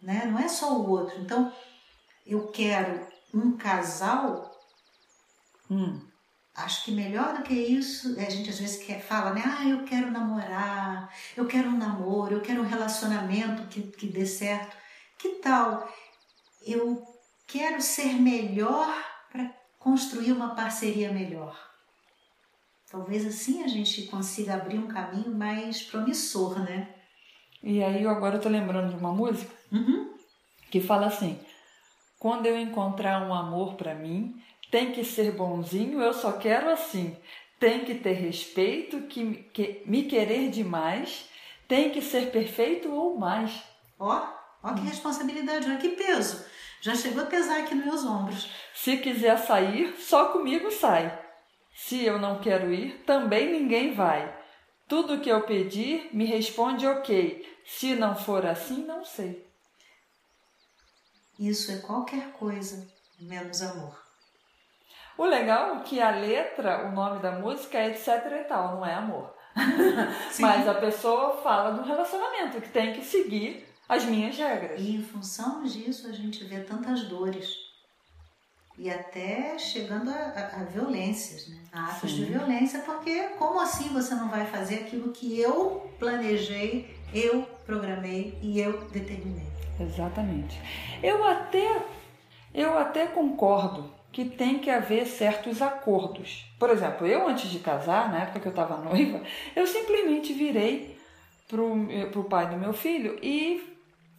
[SPEAKER 2] Né? Não é só o outro. Então, eu quero um casal.
[SPEAKER 1] Hum.
[SPEAKER 2] Acho que melhor do que isso, a gente às vezes quer, fala, né? Ah, eu quero namorar, eu quero um namoro, eu quero um relacionamento que, que dê certo. Que tal eu quero ser melhor para construir uma parceria melhor. Talvez assim a gente consiga abrir um caminho mais promissor, né?
[SPEAKER 1] E aí agora eu tô lembrando de uma música
[SPEAKER 2] uhum.
[SPEAKER 1] que fala assim: quando eu encontrar um amor para mim, tem que ser bonzinho, eu só quero assim. Tem que ter respeito, que, que me querer demais, tem que ser perfeito ou mais.
[SPEAKER 2] Ó, ó que responsabilidade, olha que peso. Já chegou a pesar aqui nos meus ombros.
[SPEAKER 1] Se quiser sair, só comigo sai. Se eu não quero ir, também ninguém vai. Tudo que eu pedir, me responde ok. Se não for assim, não sei.
[SPEAKER 2] Isso é qualquer coisa, menos amor.
[SPEAKER 1] O legal é que a letra, o nome da música é etc e tal, não é amor. Mas a pessoa fala do relacionamento, que tem que seguir as minhas regras.
[SPEAKER 2] E em função disso a gente vê tantas dores. E até chegando a, a, a violências, né? a atos Sim. de violência, porque como assim você não vai fazer aquilo que eu planejei, eu programei e eu determinei?
[SPEAKER 1] Exatamente. Eu até, eu até concordo que tem que haver certos acordos. Por exemplo, eu antes de casar, na época que eu estava noiva, eu simplesmente virei pro, pro pai do meu filho e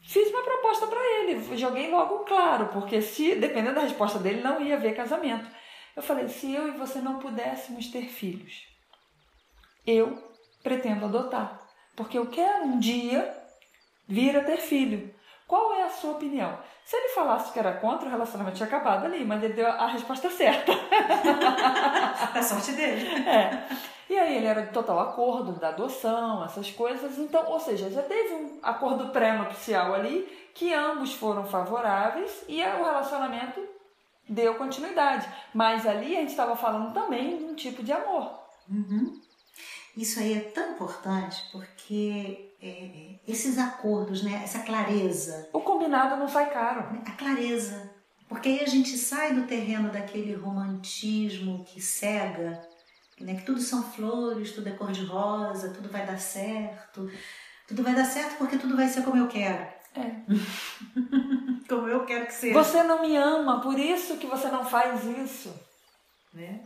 [SPEAKER 1] Fiz uma proposta para ele, joguei logo claro, porque se dependendo da resposta dele não ia haver casamento. Eu falei: se eu e você não pudéssemos ter filhos, eu pretendo adotar, porque eu quero um dia vir a ter filho. Qual é a sua opinião? Se ele falasse que era contra, o relacionamento tinha acabado ali, mas ele deu a resposta certa.
[SPEAKER 2] a sorte dele.
[SPEAKER 1] É. E aí ele era de total acordo da adoção, essas coisas. Então, ou seja, já teve um acordo pré-nupcial ali que ambos foram favoráveis e o relacionamento deu continuidade. Mas ali a gente estava falando também de um tipo de amor.
[SPEAKER 2] Uhum. Isso aí é tão importante porque é, esses acordos, né, essa clareza.
[SPEAKER 1] O combinado não sai caro.
[SPEAKER 2] A clareza. Porque aí a gente sai do terreno daquele romantismo que cega né? que tudo são flores, tudo é cor-de-rosa, tudo vai dar certo. Tudo vai dar certo porque tudo vai ser como eu quero.
[SPEAKER 1] É.
[SPEAKER 2] como eu quero que seja.
[SPEAKER 1] Você não me ama, por isso que você não faz isso.
[SPEAKER 2] Né?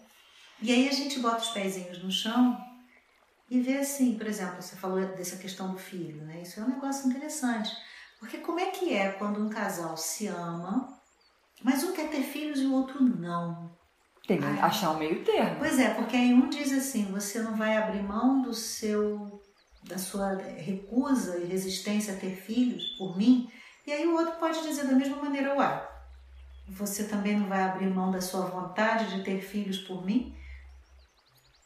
[SPEAKER 2] E aí a gente bota os pezinhos no chão e vê assim, por exemplo, você falou dessa questão do filho, né? Isso é um negócio interessante. Porque como é que é quando um casal se ama, mas um quer ter filhos e o outro não?
[SPEAKER 1] Tem que achar um meio termo.
[SPEAKER 2] Pois é, porque aí um diz assim, você não vai abrir mão do seu da sua recusa e resistência a ter filhos por mim, e aí o outro pode dizer da mesma maneira, uai, você também não vai abrir mão da sua vontade de ter filhos por mim?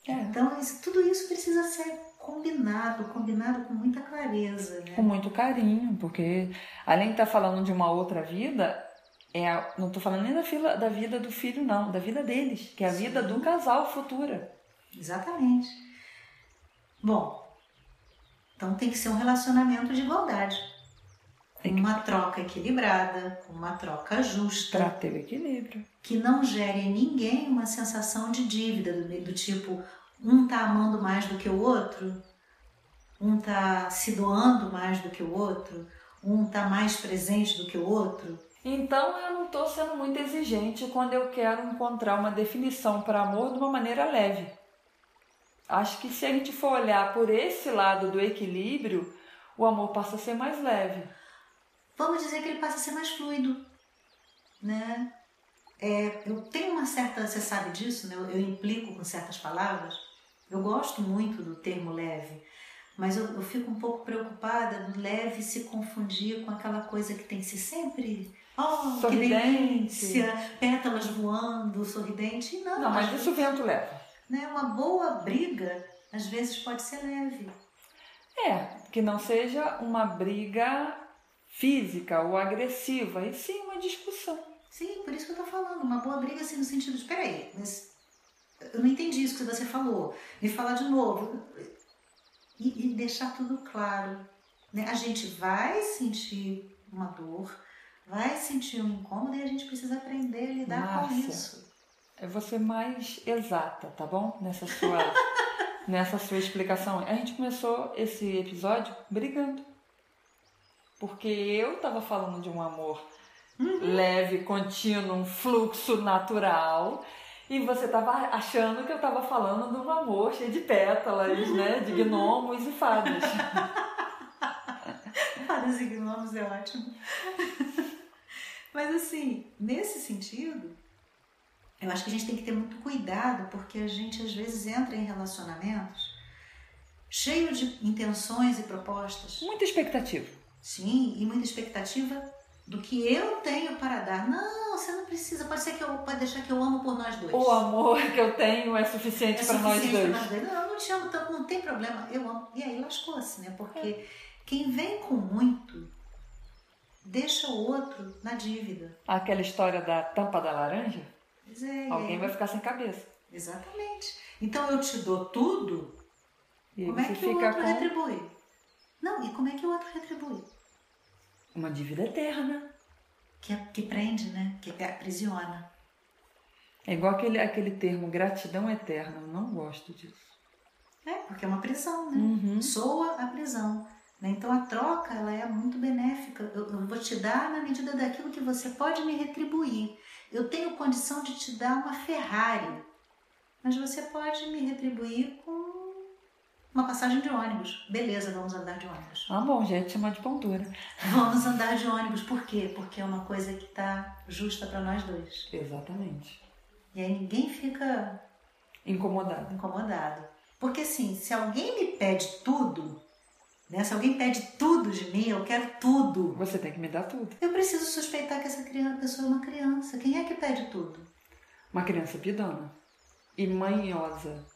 [SPEAKER 1] É.
[SPEAKER 2] Então, isso, tudo isso precisa ser combinado, combinado com muita clareza, né?
[SPEAKER 1] Com muito carinho, porque além de estar tá falando de uma outra vida, é a, não estou falando nem da, fila, da vida do filho, não, da vida deles, que é a Sim. vida do casal futura.
[SPEAKER 2] Exatamente. Bom, então tem que ser um relacionamento de igualdade. Tem uma troca equilibrada, uma troca justa.
[SPEAKER 1] Para ter equilíbrio.
[SPEAKER 2] Que não gere em ninguém uma sensação de dívida, do, do tipo, um tá amando mais do que o outro, um tá se doando mais do que o outro, um tá mais presente do que o outro.
[SPEAKER 1] Então eu não estou sendo muito exigente quando eu quero encontrar uma definição para amor de uma maneira leve. Acho que se a gente for olhar por esse lado do equilíbrio, o amor passa a ser mais leve.
[SPEAKER 2] Vamos dizer que ele passa a ser mais fluido, né? É, eu tenho uma certa, você sabe disso, né? Eu, eu, implico com certas palavras. Eu gosto muito do termo leve, mas eu, eu fico um pouco preocupada do leve se confundir com aquela coisa que tem ser sempre Oh, sorridente. pétalas voando, sorridente. Não,
[SPEAKER 1] não mas isso o vento leva.
[SPEAKER 2] Né, uma boa briga, às vezes, pode ser leve.
[SPEAKER 1] É, que não seja uma briga física ou agressiva, e sim uma discussão.
[SPEAKER 2] Sim, por isso que eu tô falando. Uma boa briga, assim, no sentido de, peraí, mas eu não entendi isso que você falou. Me falar de novo. E, e deixar tudo claro. Né? A gente vai sentir uma dor, vai sentir um incômodo e a gente precisa aprender a lidar com isso.
[SPEAKER 1] É você mais exata, tá bom? Nessa sua, nessa sua explicação. A gente começou esse episódio brigando. Porque eu estava falando de um amor uhum. leve, contínuo, um fluxo natural. E você estava achando que eu estava falando de um amor cheio de pétalas, uhum. né? De gnomos e fadas.
[SPEAKER 2] fadas e gnomos é ótimo. Mas assim, nesse sentido, eu acho que a gente tem que ter muito cuidado, porque a gente às vezes entra em relacionamentos cheio de intenções e propostas.
[SPEAKER 1] Muita expectativa.
[SPEAKER 2] Sim, e muita expectativa do que eu tenho para dar. Não, você não precisa. Pode ser que eu pode deixar que eu amo por nós dois.
[SPEAKER 1] O amor que eu tenho é suficiente, é para, nós
[SPEAKER 2] para nós dois. Não, eu não te amo tanto, não tem problema. Eu amo. E aí lascou-se, né? Porque é. quem vem com muito deixa o outro na dívida.
[SPEAKER 1] Aquela história da tampa da laranja?
[SPEAKER 2] Pois é.
[SPEAKER 1] Alguém vai ficar sem cabeça.
[SPEAKER 2] Exatamente. Então eu te dou tudo, e como é que o outro com... retribui? Não, e como é que o outro retribui?
[SPEAKER 1] Uma dívida eterna.
[SPEAKER 2] Que, é, que prende, né? Que aprisiona.
[SPEAKER 1] É igual aquele, aquele termo gratidão eterna. Eu não gosto disso.
[SPEAKER 2] É, porque é uma prisão, né? Uhum. Soa a prisão. Né? Então a troca ela é muito benéfica. Eu, eu, vou te dar na medida daquilo que você pode me retribuir. Eu tenho condição de te dar uma Ferrari, mas você pode me retribuir com uma passagem de ônibus. Beleza, vamos andar de ônibus.
[SPEAKER 1] Ah, bom, gente, chama de pontura.
[SPEAKER 2] Vamos andar de ônibus. Por quê? Porque é uma coisa que está justa para nós dois.
[SPEAKER 1] Exatamente.
[SPEAKER 2] E aí ninguém fica
[SPEAKER 1] incomodado.
[SPEAKER 2] Incomodado. Porque assim, se alguém me pede tudo, né? Se alguém pede tudo de mim, eu quero tudo.
[SPEAKER 1] Você tem que me dar tudo.
[SPEAKER 2] Eu preciso suspeitar que essa criança, pessoa é uma criança. Quem é que pede tudo?
[SPEAKER 1] Uma criança pidona. E manhosa.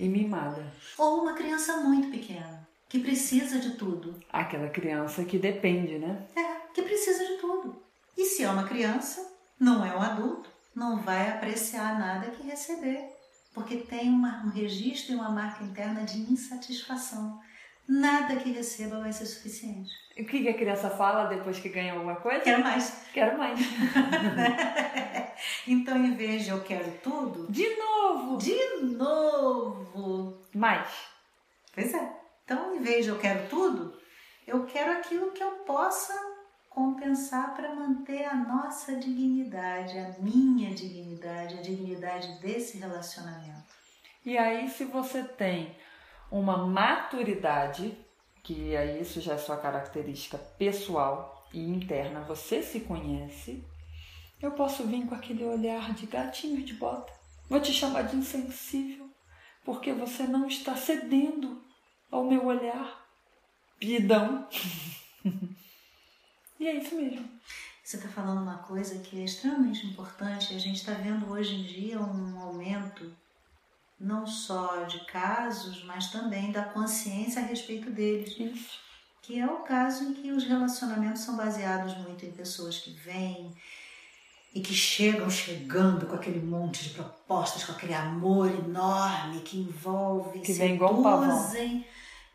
[SPEAKER 1] E mimada.
[SPEAKER 2] Ou uma criança muito pequena. Que precisa de tudo.
[SPEAKER 1] Aquela criança que depende, né?
[SPEAKER 2] É, que precisa de tudo. E se é uma criança, não é um adulto, não vai apreciar nada que receber. Porque tem uma, um registro e uma marca interna de insatisfação nada que receba vai ser suficiente.
[SPEAKER 1] E o que a criança fala depois que ganha alguma coisa?
[SPEAKER 2] Quero mais.
[SPEAKER 1] Quero mais.
[SPEAKER 2] então, em vez de eu quero tudo.
[SPEAKER 1] De novo!
[SPEAKER 2] De novo!
[SPEAKER 1] Mais.
[SPEAKER 2] Pois é. Então, em vez de eu quero tudo, eu quero aquilo que eu possa compensar para manter a nossa dignidade, a minha dignidade, a dignidade desse relacionamento.
[SPEAKER 1] E aí, se você tem uma maturidade, que aí isso já é sua característica pessoal e interna, você se conhece, eu posso vir com aquele olhar de gatinho de bota. Vou te chamar de insensível, porque você não está cedendo ao meu olhar. Pidão. e é isso mesmo.
[SPEAKER 2] Você está falando uma coisa que é extremamente importante. A gente está vendo hoje em dia um aumento não só de casos, mas também da consciência a respeito deles.
[SPEAKER 1] Isso.
[SPEAKER 2] Que é o caso em que os relacionamentos são baseados muito em pessoas que vêm e que chegam chegando com aquele monte de propostas, com aquele amor enorme que envolve,
[SPEAKER 1] que vem igual um pavão.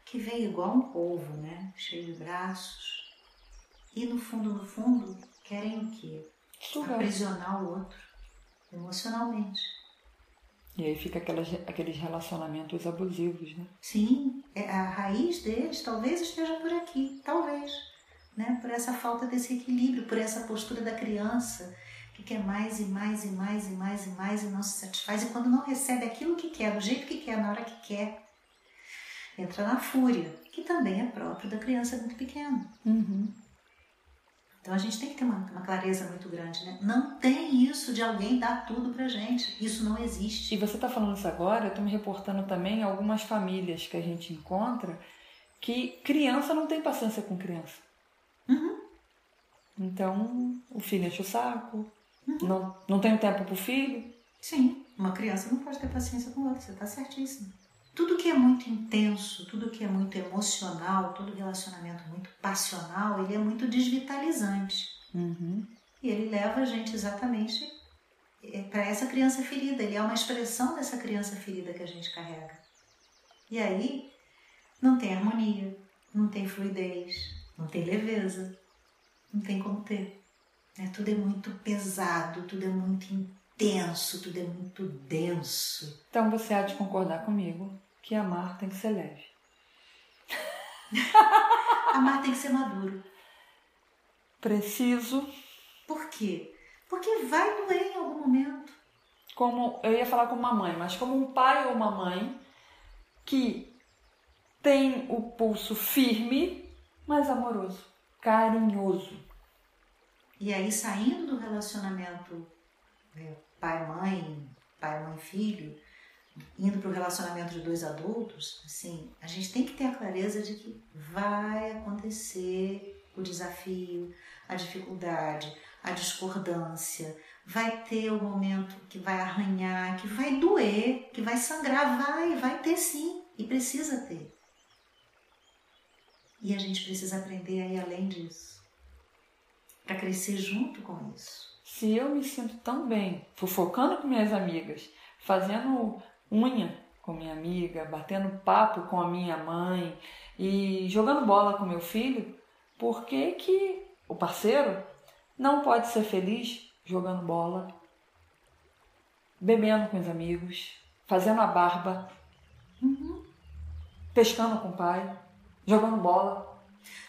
[SPEAKER 2] que vem igual um polvo, né? Cheio de braços. E no fundo, no fundo, querem o quê?
[SPEAKER 1] Sugar.
[SPEAKER 2] Aprisionar o outro emocionalmente.
[SPEAKER 1] E aí fica aquelas, aqueles relacionamentos abusivos, né?
[SPEAKER 2] Sim, é, a raiz deles talvez esteja por aqui, talvez, né? Por essa falta desse equilíbrio, por essa postura da criança que quer mais e mais e mais e mais e mais e não se satisfaz e quando não recebe aquilo que quer, do jeito que quer, na hora que quer, entra na fúria, que também é próprio da criança muito pequena.
[SPEAKER 1] Uhum.
[SPEAKER 2] Então a gente tem que ter uma, uma, clareza muito grande, né? Não tem isso de alguém dar tudo pra gente. Isso não existe.
[SPEAKER 1] E você tá falando isso agora, eu tô me reportando também algumas famílias que a gente encontra que criança não tem paciência com criança.
[SPEAKER 2] Uhum.
[SPEAKER 1] Então, o filho enche o saco. Não, não tem tempo pro filho.
[SPEAKER 2] Sim, uma criança não pode ter paciência com outra, você tá certíssimo. Tudo que é muito intenso, tudo que é muito emocional, todo relacionamento muito passional, ele é muito desvitalizante.
[SPEAKER 1] Uhum.
[SPEAKER 2] E ele leva a gente exatamente é, para essa criança ferida. Ele é uma expressão dessa criança ferida que a gente carrega. E aí não tem harmonia, não tem fluidez, não tem leveza, não tem como ter. Né? Tudo é muito pesado, tudo é muito intenso, tudo é muito denso.
[SPEAKER 1] Então você há de concordar comigo que amar tem que ser leve.
[SPEAKER 2] amar tem que ser maduro.
[SPEAKER 1] Preciso.
[SPEAKER 2] Por quê? Porque vai doer em algum momento.
[SPEAKER 1] Como eu ia falar como uma mãe, mas como um pai ou uma mãe que tem o pulso firme, mas amoroso, carinhoso.
[SPEAKER 2] E aí saindo do relacionamento né, pai-mãe, pai-mãe-filho, indo para o relacionamento de dois adultos, assim, a gente tem que ter a clareza de que vai acontecer o desafio, a dificuldade, a discordância, vai ter o momento que vai arranhar, que vai doer, que vai sangrar, vai, vai ter sim, e precisa ter. E a gente precisa aprender a ir além disso, para crescer junto com isso.
[SPEAKER 1] Se eu me sinto tão bem, fofocando com minhas amigas, fazendo unha com minha amiga, batendo papo com a minha mãe e jogando bola com meu filho, por que, que o parceiro não pode ser feliz jogando bola, bebendo com os amigos, fazendo a barba,
[SPEAKER 2] uhum.
[SPEAKER 1] pescando com o pai, jogando bola?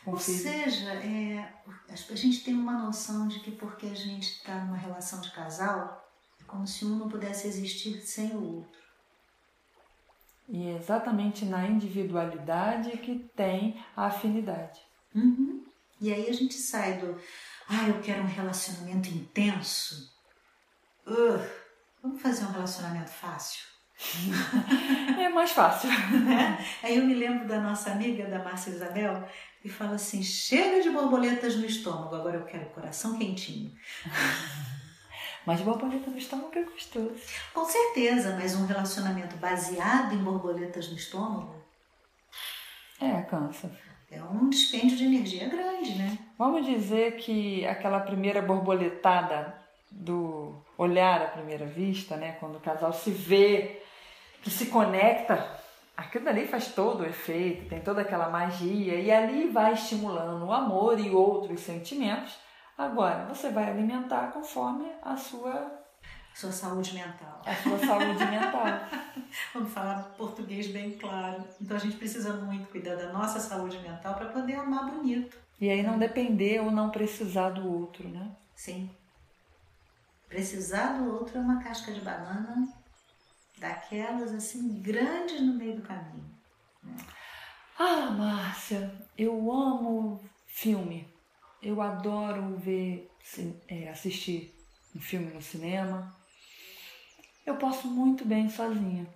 [SPEAKER 2] Ou seja, é, a gente tem uma noção de que porque a gente está numa relação de casal, é como se um não pudesse existir sem o outro.
[SPEAKER 1] E é exatamente na individualidade que tem a afinidade.
[SPEAKER 2] Uhum. E aí a gente sai do, ah, eu quero um relacionamento intenso. Uh, vamos fazer um relacionamento fácil.
[SPEAKER 1] é mais fácil.
[SPEAKER 2] Né? Aí eu me lembro da nossa amiga, da Márcia Isabel, e fala assim: chega de borboletas no estômago, agora eu quero coração quentinho.
[SPEAKER 1] Mas borboleta no estômago é gostoso.
[SPEAKER 2] Com certeza, mas um relacionamento baseado em borboletas no estômago.
[SPEAKER 1] É, cansa.
[SPEAKER 2] É um dispêndio de energia grande, né?
[SPEAKER 1] Vamos dizer que aquela primeira borboletada do olhar à primeira vista, né? Quando o casal se vê, que se conecta, aquilo dali faz todo o efeito, tem toda aquela magia e ali vai estimulando o amor e outros sentimentos Agora, você vai alimentar conforme a sua
[SPEAKER 2] sua saúde mental.
[SPEAKER 1] A sua saúde mental.
[SPEAKER 2] Vamos falar português bem claro. Então a gente precisa muito cuidar da nossa saúde mental para poder amar bonito.
[SPEAKER 1] E aí não depender ou não precisar do outro, né?
[SPEAKER 2] Sim. Precisar do outro é uma casca de banana daquelas assim grandes no meio do caminho. Né?
[SPEAKER 1] Ah, Márcia, eu amo filme. Eu adoro ver, é, assistir um filme no cinema. Eu posso muito bem sozinha.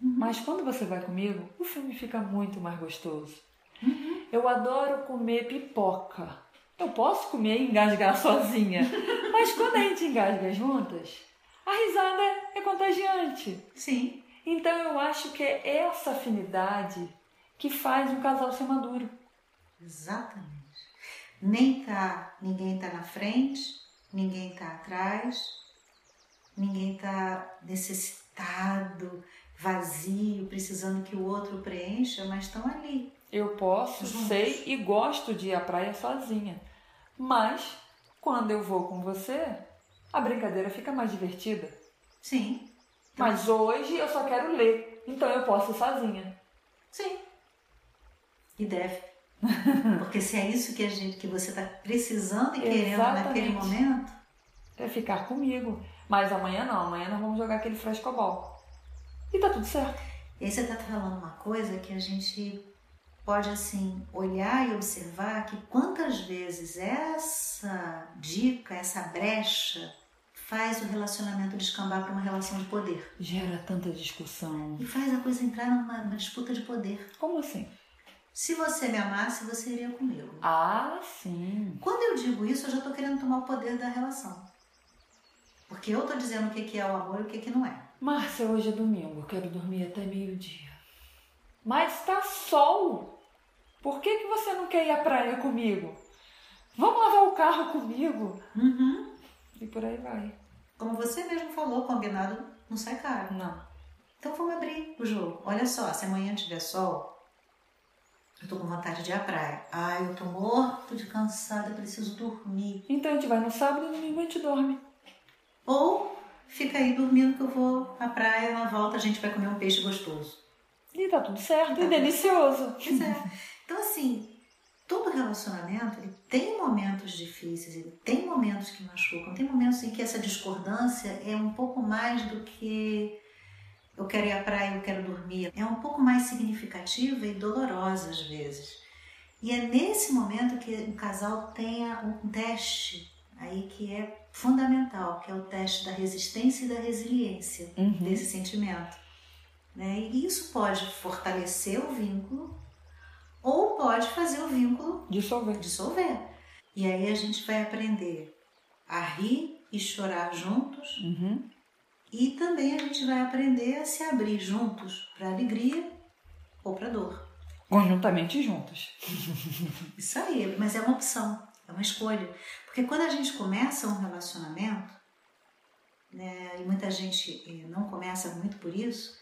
[SPEAKER 2] Uhum.
[SPEAKER 1] Mas quando você vai comigo, o filme fica muito mais gostoso.
[SPEAKER 2] Uhum.
[SPEAKER 1] Eu adoro comer pipoca. Eu posso comer e engasgar sozinha. mas quando a gente engasga juntas, a risada é contagiante.
[SPEAKER 2] Sim.
[SPEAKER 1] Então eu acho que é essa afinidade que faz um casal ser maduro.
[SPEAKER 2] Exatamente. Nem tá, ninguém tá na frente, ninguém tá atrás, ninguém tá necessitado, vazio, precisando que o outro preencha, mas estão ali.
[SPEAKER 1] Eu posso,
[SPEAKER 2] Juntos.
[SPEAKER 1] sei e gosto de ir à praia sozinha. Mas quando eu vou com você, a brincadeira fica mais divertida.
[SPEAKER 2] Sim.
[SPEAKER 1] Mas hoje eu só quero ler, então eu posso ir sozinha.
[SPEAKER 2] Sim. E deve. Porque se é isso que a gente, que você está precisando e querendo naquele momento,
[SPEAKER 1] É ficar comigo. Mas amanhã não, amanhã nós vamos jogar aquele frescobol. E tá tudo certo.
[SPEAKER 2] E aí você está falando uma coisa que a gente pode assim olhar e observar que quantas vezes essa dica, essa brecha faz o relacionamento descambar para uma relação de poder
[SPEAKER 1] Gera tanta discussão.
[SPEAKER 2] e faz a coisa entrar numa, numa disputa de poder.
[SPEAKER 1] Como assim?
[SPEAKER 2] Se você me amasse, você iria comigo.
[SPEAKER 1] Ah, sim.
[SPEAKER 2] Quando eu digo isso, eu já estou querendo tomar o poder da relação. Porque eu estou dizendo o que que é o amor e o que que não é.
[SPEAKER 1] Márcia, hoje é domingo, eu quero dormir até meio-dia. Mas tá sol. Por que, que você não quer ir à praia comigo? Vamos lavar o carro comigo?
[SPEAKER 2] Uhum.
[SPEAKER 1] E por aí vai.
[SPEAKER 2] Como você mesmo falou, combinado não sai caro.
[SPEAKER 1] Não.
[SPEAKER 2] Então vamos abrir o jogo. Olha só, se amanhã tiver sol, eu tô com vontade de ir à praia. Ai, eu tô morto de cansada, preciso dormir.
[SPEAKER 1] Então a gente vai no sábado e no domingo a gente dorme.
[SPEAKER 2] Ou fica aí dormindo que eu vou à praia, na volta a gente vai comer um peixe gostoso.
[SPEAKER 1] E tá tudo certo.
[SPEAKER 2] Tá
[SPEAKER 1] e delicioso.
[SPEAKER 2] Pois é. Então, assim, todo relacionamento ele tem momentos difíceis, ele tem momentos que machucam, tem momentos em que essa discordância é um pouco mais do que eu quero ir à praia, eu quero dormir. É um pouco mais significativa e dolorosa às vezes. E é nesse momento que um casal tenha um teste aí que é fundamental, que é o teste da resistência e da resiliência
[SPEAKER 1] Uhum.
[SPEAKER 2] desse sentimento. Né? E isso pode fortalecer o vínculo ou pode fazer o vínculo
[SPEAKER 1] Dissolver.
[SPEAKER 2] dissolver. E aí a gente vai aprender a rir e chorar juntos
[SPEAKER 1] Uhum.
[SPEAKER 2] e também a gente vai aprender a se abrir juntos para alegria ou para dor.
[SPEAKER 1] Conjuntamente juntos.
[SPEAKER 2] Isso aí, mas é uma opção, é uma escolha. Porque quando a gente começa um relacionamento, né, e muita gente eh, não começa muito por isso,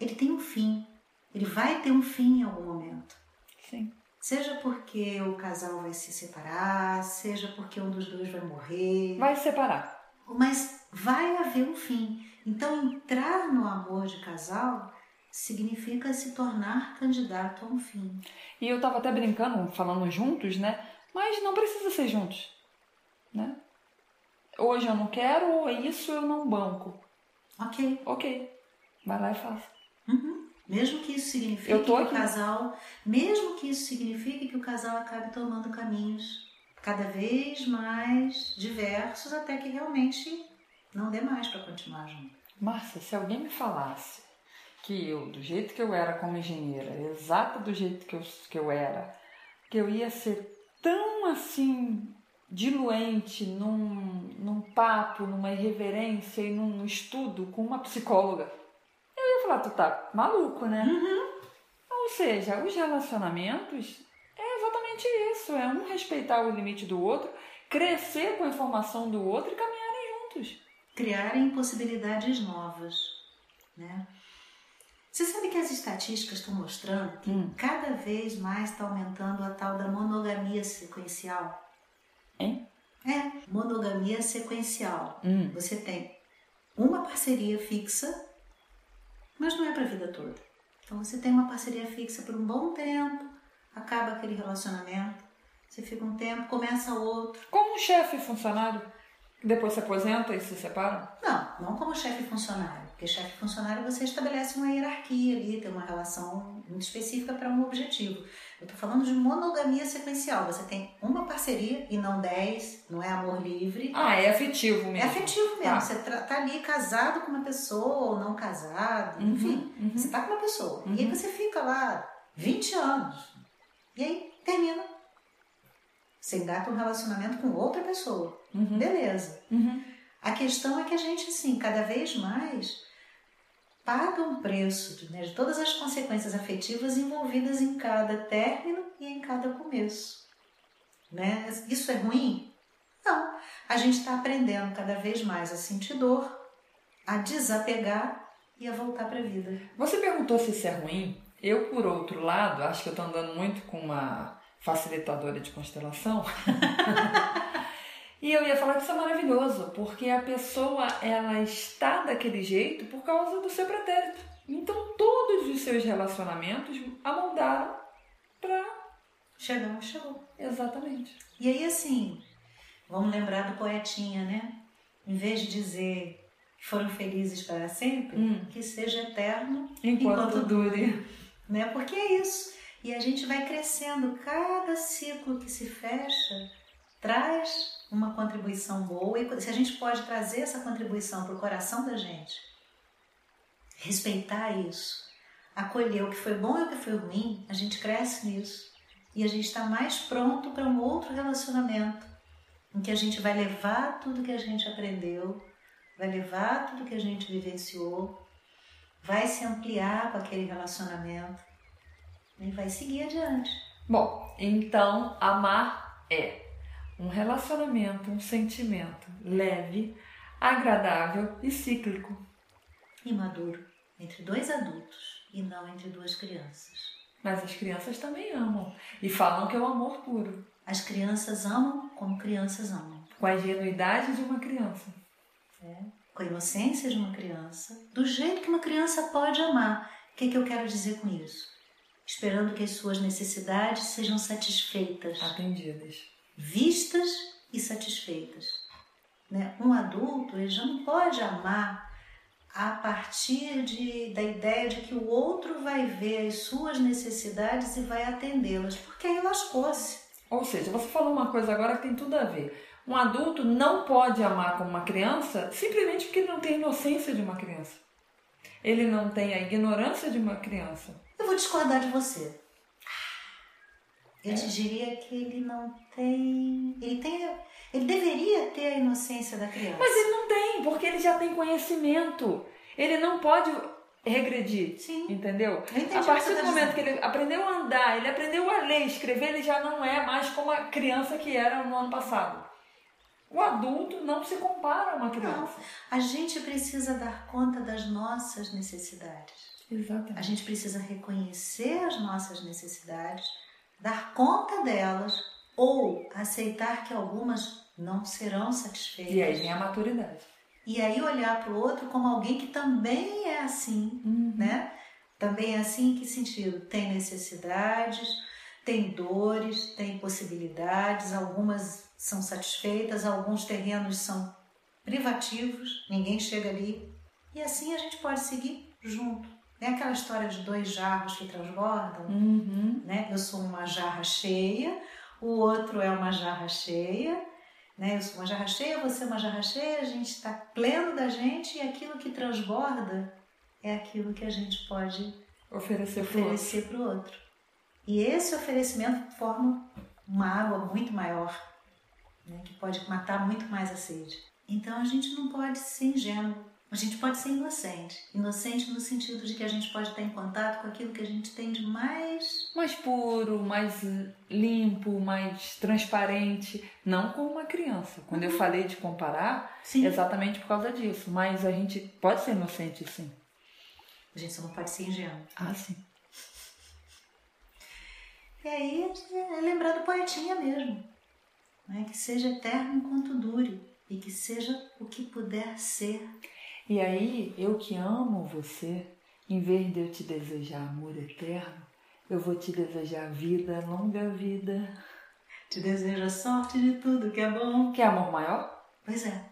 [SPEAKER 2] ele tem um fim. Ele vai ter um fim em algum momento.
[SPEAKER 1] Sim.
[SPEAKER 2] Seja porque o casal vai se separar, seja porque um dos dois vai morrer,
[SPEAKER 1] Vai separar.
[SPEAKER 2] mas vai haver um fim. Então, entrar no amor de casal significa se tornar candidato a um fim.
[SPEAKER 1] E eu tava até brincando, falando juntos, né? Mas não precisa ser juntos, né? Hoje eu não quero, isso eu não banco.
[SPEAKER 2] Ok.
[SPEAKER 1] Ok, vai lá e faça.
[SPEAKER 2] Mesmo que isso signifique que o casal, mesmo que isso signifique que o casal acabe tomando caminhos cada vez mais diversos até que realmente não dê mais para continuar junto.
[SPEAKER 1] Márcia, se alguém me falasse que eu, do jeito que eu era como engenheira, exata do jeito que eu, que eu era, que eu ia ser tão assim diluente num, num papo, numa irreverência e num estudo com uma psicóloga, falar, tu tá maluco, né? Ou seja, os relacionamentos é exatamente isso, é um respeitar o limite do outro, crescer com a informação do outro e caminharem juntos.
[SPEAKER 2] Criarem possibilidades novas, né? Você sabe que as estatísticas estão mostrando que
[SPEAKER 1] Hum.
[SPEAKER 2] cada vez mais está aumentando a tal da monogamia sequencial.
[SPEAKER 1] Hein?
[SPEAKER 2] É, monogamia sequencial.
[SPEAKER 1] Hum.
[SPEAKER 2] Você tem uma parceria fixa, mas não é para a vida toda. Então você tem uma parceria fixa por um bom tempo, acaba aquele relacionamento, você fica um tempo, começa outro.
[SPEAKER 1] Como um chefe funcionário, que depois se aposenta e se separa?
[SPEAKER 2] Não, não como chefe e funcionário, porque chefe e funcionário você estabelece uma hierarquia ali, tem uma relação muito específica para um objetivo. Eu estou falando de monogamia sequencial. Você tem uma parceria e não dez, não é amor livre.
[SPEAKER 1] Ah, é afetivo
[SPEAKER 2] É
[SPEAKER 1] mesmo.
[SPEAKER 2] afetivo mesmo.
[SPEAKER 1] Tá.
[SPEAKER 2] Você tá ali casado com uma pessoa ou não casado,
[SPEAKER 1] Uhum,
[SPEAKER 2] enfim.
[SPEAKER 1] uhum.
[SPEAKER 2] Você tá com uma pessoa. E aí você fica lá 20 anos. E aí termina. Você engata um relacionamento com outra pessoa.
[SPEAKER 1] Uhum.
[SPEAKER 2] Beleza.
[SPEAKER 1] Uhum.
[SPEAKER 2] A questão é que a gente, assim, cada vez mais paga um preço né, de todas as consequências afetivas envolvidas em cada término e em cada começo. Né? Isso é ruim? Não. A gente está aprendendo cada vez mais a sentir dor, a desapegar e a voltar para a vida.
[SPEAKER 1] Você perguntou se isso é ruim? Eu, por outro lado, acho que eu estou andando muito com uma facilitadora de constelação. e eu ia falar que isso é maravilhoso, porque a pessoa ela está daquele jeito por causa do seu pretérito. Então todos os seus relacionamentos amoldaram para
[SPEAKER 2] chegar onde chegou.
[SPEAKER 1] Exatamente.
[SPEAKER 2] E aí assim, vamos lembrar do poetinha, né? Em vez de dizer que foram felizes para sempre, hum. que seja eterno
[SPEAKER 1] enquanto, enquanto dure.
[SPEAKER 2] Né? Porque é isso. E a gente vai crescendo. Cada ciclo que se fecha traz uma contribuição boa. E se a gente pode trazer essa contribuição para o coração da gente, respeitar isso, acolher o que foi bom e o que foi ruim, a gente cresce nisso. E a gente está mais pronto para um outro relacionamento, em que a gente vai levar tudo que a gente aprendeu, vai levar tudo que a gente vivenciou, vai se ampliar com aquele relacionamento e vai seguir adiante.
[SPEAKER 1] Bom, então amar é um relacionamento, um sentimento leve, agradável e cíclico.
[SPEAKER 2] E maduro, entre dois adultos e não entre duas crianças.
[SPEAKER 1] Mas as crianças também amam e falam que é o amor puro.
[SPEAKER 2] As crianças amam como crianças amam.
[SPEAKER 1] Com a ingenuidade de uma criança.
[SPEAKER 2] É, com a inocência de uma criança, do jeito que uma criança pode amar. O que, que eu quero dizer com isso? esperando que as suas necessidades sejam satisfeitas,
[SPEAKER 1] atendidas,
[SPEAKER 2] vistas e satisfeitas. Né? Um adulto ele já não pode amar a partir de, da ideia de que o outro vai ver as suas necessidades e vai atendê-las, porque aí lascou-se.
[SPEAKER 1] Ou seja, você falou uma coisa agora que tem tudo a ver. Um adulto não pode amar como uma criança simplesmente porque ele não tem a inocência de uma criança. Ele não tem a ignorância de uma criança.
[SPEAKER 2] Eu vou discordar de você. Eu te diria que ele não tem. Ele tem. Ele deveria ter a inocência da criança.
[SPEAKER 1] Mas ele não tem, porque ele já tem conhecimento. Ele não pode regredir.
[SPEAKER 2] Sim.
[SPEAKER 1] Entendeu? A partir do tá momento que ele aprendeu a andar, ele aprendeu a ler, escrever, ele já não é mais como a criança que era no ano passado. O adulto não se compara a uma criança. Não.
[SPEAKER 2] A gente precisa dar conta das nossas necessidades.
[SPEAKER 1] Exatamente.
[SPEAKER 2] A gente precisa reconhecer as nossas necessidades, dar conta delas ou aceitar que algumas não serão satisfeitas.
[SPEAKER 1] E aí vem a maturidade.
[SPEAKER 2] E aí olhar para o outro como alguém que também é assim, uhum. né? Também é assim em que sentido? Tem necessidades, tem dores, tem possibilidades, algumas são satisfeitas, alguns terrenos são privativos, ninguém chega ali. E assim a gente pode seguir junto. É aquela história de dois jarros que transbordam,
[SPEAKER 1] uhum.
[SPEAKER 2] né? Eu sou uma jarra cheia, o outro é uma jarra cheia, né? Eu sou uma jarra cheia, você é uma jarra cheia, a gente está pleno da gente e aquilo que transborda é aquilo que a gente pode
[SPEAKER 1] oferecer,
[SPEAKER 2] oferecer para o outro. outro. E esse oferecimento forma uma água muito maior, né? que pode matar muito mais a sede. Então a gente não pode ser ingênuo a gente pode ser inocente. Inocente no sentido de que a gente pode estar em contato com aquilo que a gente tem de mais.
[SPEAKER 1] Mais puro, mais limpo, mais transparente. Não com uma criança. Quando uhum. eu falei de comparar, sim. exatamente por causa disso. Mas a gente pode ser inocente, sim.
[SPEAKER 2] A gente só não pode ser ingênuo.
[SPEAKER 1] Ah, sim.
[SPEAKER 2] E aí é lembrar do poetinha mesmo. Né? Que seja eterno enquanto dure. E que seja o que puder ser.
[SPEAKER 1] E aí, eu que amo você, em vez de eu te desejar amor eterno, eu vou te desejar vida, longa vida.
[SPEAKER 2] Te desejo a sorte de tudo que é bom.
[SPEAKER 1] Quer amor maior?
[SPEAKER 2] Pois é.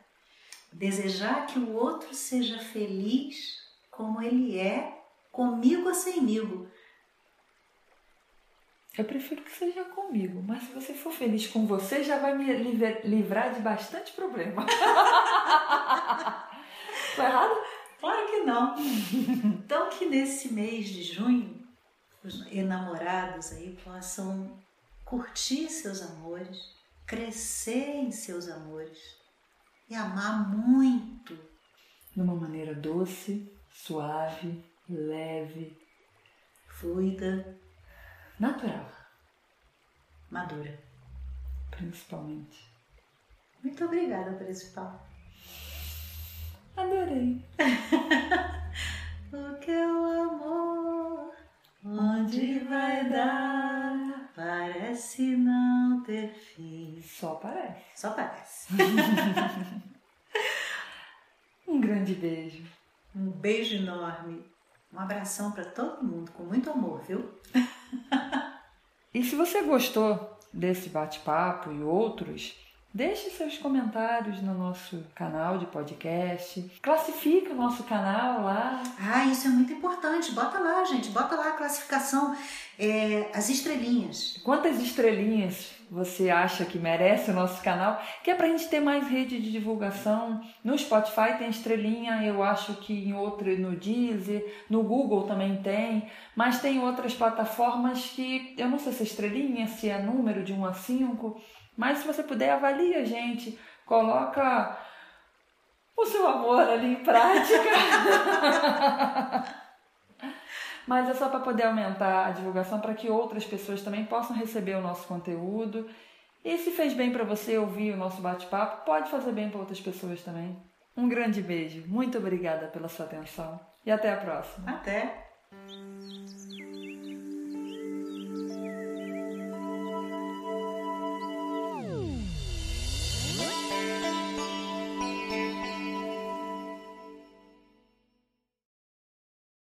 [SPEAKER 2] Desejar que o outro seja feliz como ele é, comigo ou semigo.
[SPEAKER 1] Eu prefiro que seja comigo, mas se você for feliz com você, já vai me livrar de bastante problema. Tô errado?
[SPEAKER 2] Claro que não. Então que nesse mês de junho os enamorados aí possam curtir seus amores, crescer em seus amores e amar muito.
[SPEAKER 1] De uma maneira doce, suave, leve,
[SPEAKER 2] fluida,
[SPEAKER 1] natural,
[SPEAKER 2] madura.
[SPEAKER 1] Principalmente.
[SPEAKER 2] Muito obrigada papo.
[SPEAKER 1] Adorei.
[SPEAKER 2] o que é o amor? Onde vai dar? Parece não ter fim.
[SPEAKER 1] Só parece.
[SPEAKER 2] Só parece.
[SPEAKER 1] um grande beijo.
[SPEAKER 2] Um beijo enorme. Um abração para todo mundo, com muito amor, viu?
[SPEAKER 1] e se você gostou desse bate-papo e outros, Deixe seus comentários no nosso canal de podcast. Classifique o nosso canal lá.
[SPEAKER 2] Ah, isso é muito importante. Bota lá, gente. Bota lá a classificação, é, as estrelinhas.
[SPEAKER 1] Quantas estrelinhas você acha que merece o nosso canal? Que é pra gente ter mais rede de divulgação. No Spotify tem estrelinha, eu acho que em outro, no Deezer, no Google também tem. Mas tem outras plataformas que eu não sei se é estrelinha, se é número de 1 a 5 mas se você puder, avalie a gente, coloca o seu amor ali em prática. Mas é só para poder aumentar a divulgação para que outras pessoas também possam receber o nosso conteúdo. E se fez bem para você ouvir o nosso bate-papo, pode fazer bem para outras pessoas também. Um grande beijo, muito obrigada pela sua atenção e até a próxima.
[SPEAKER 2] Até!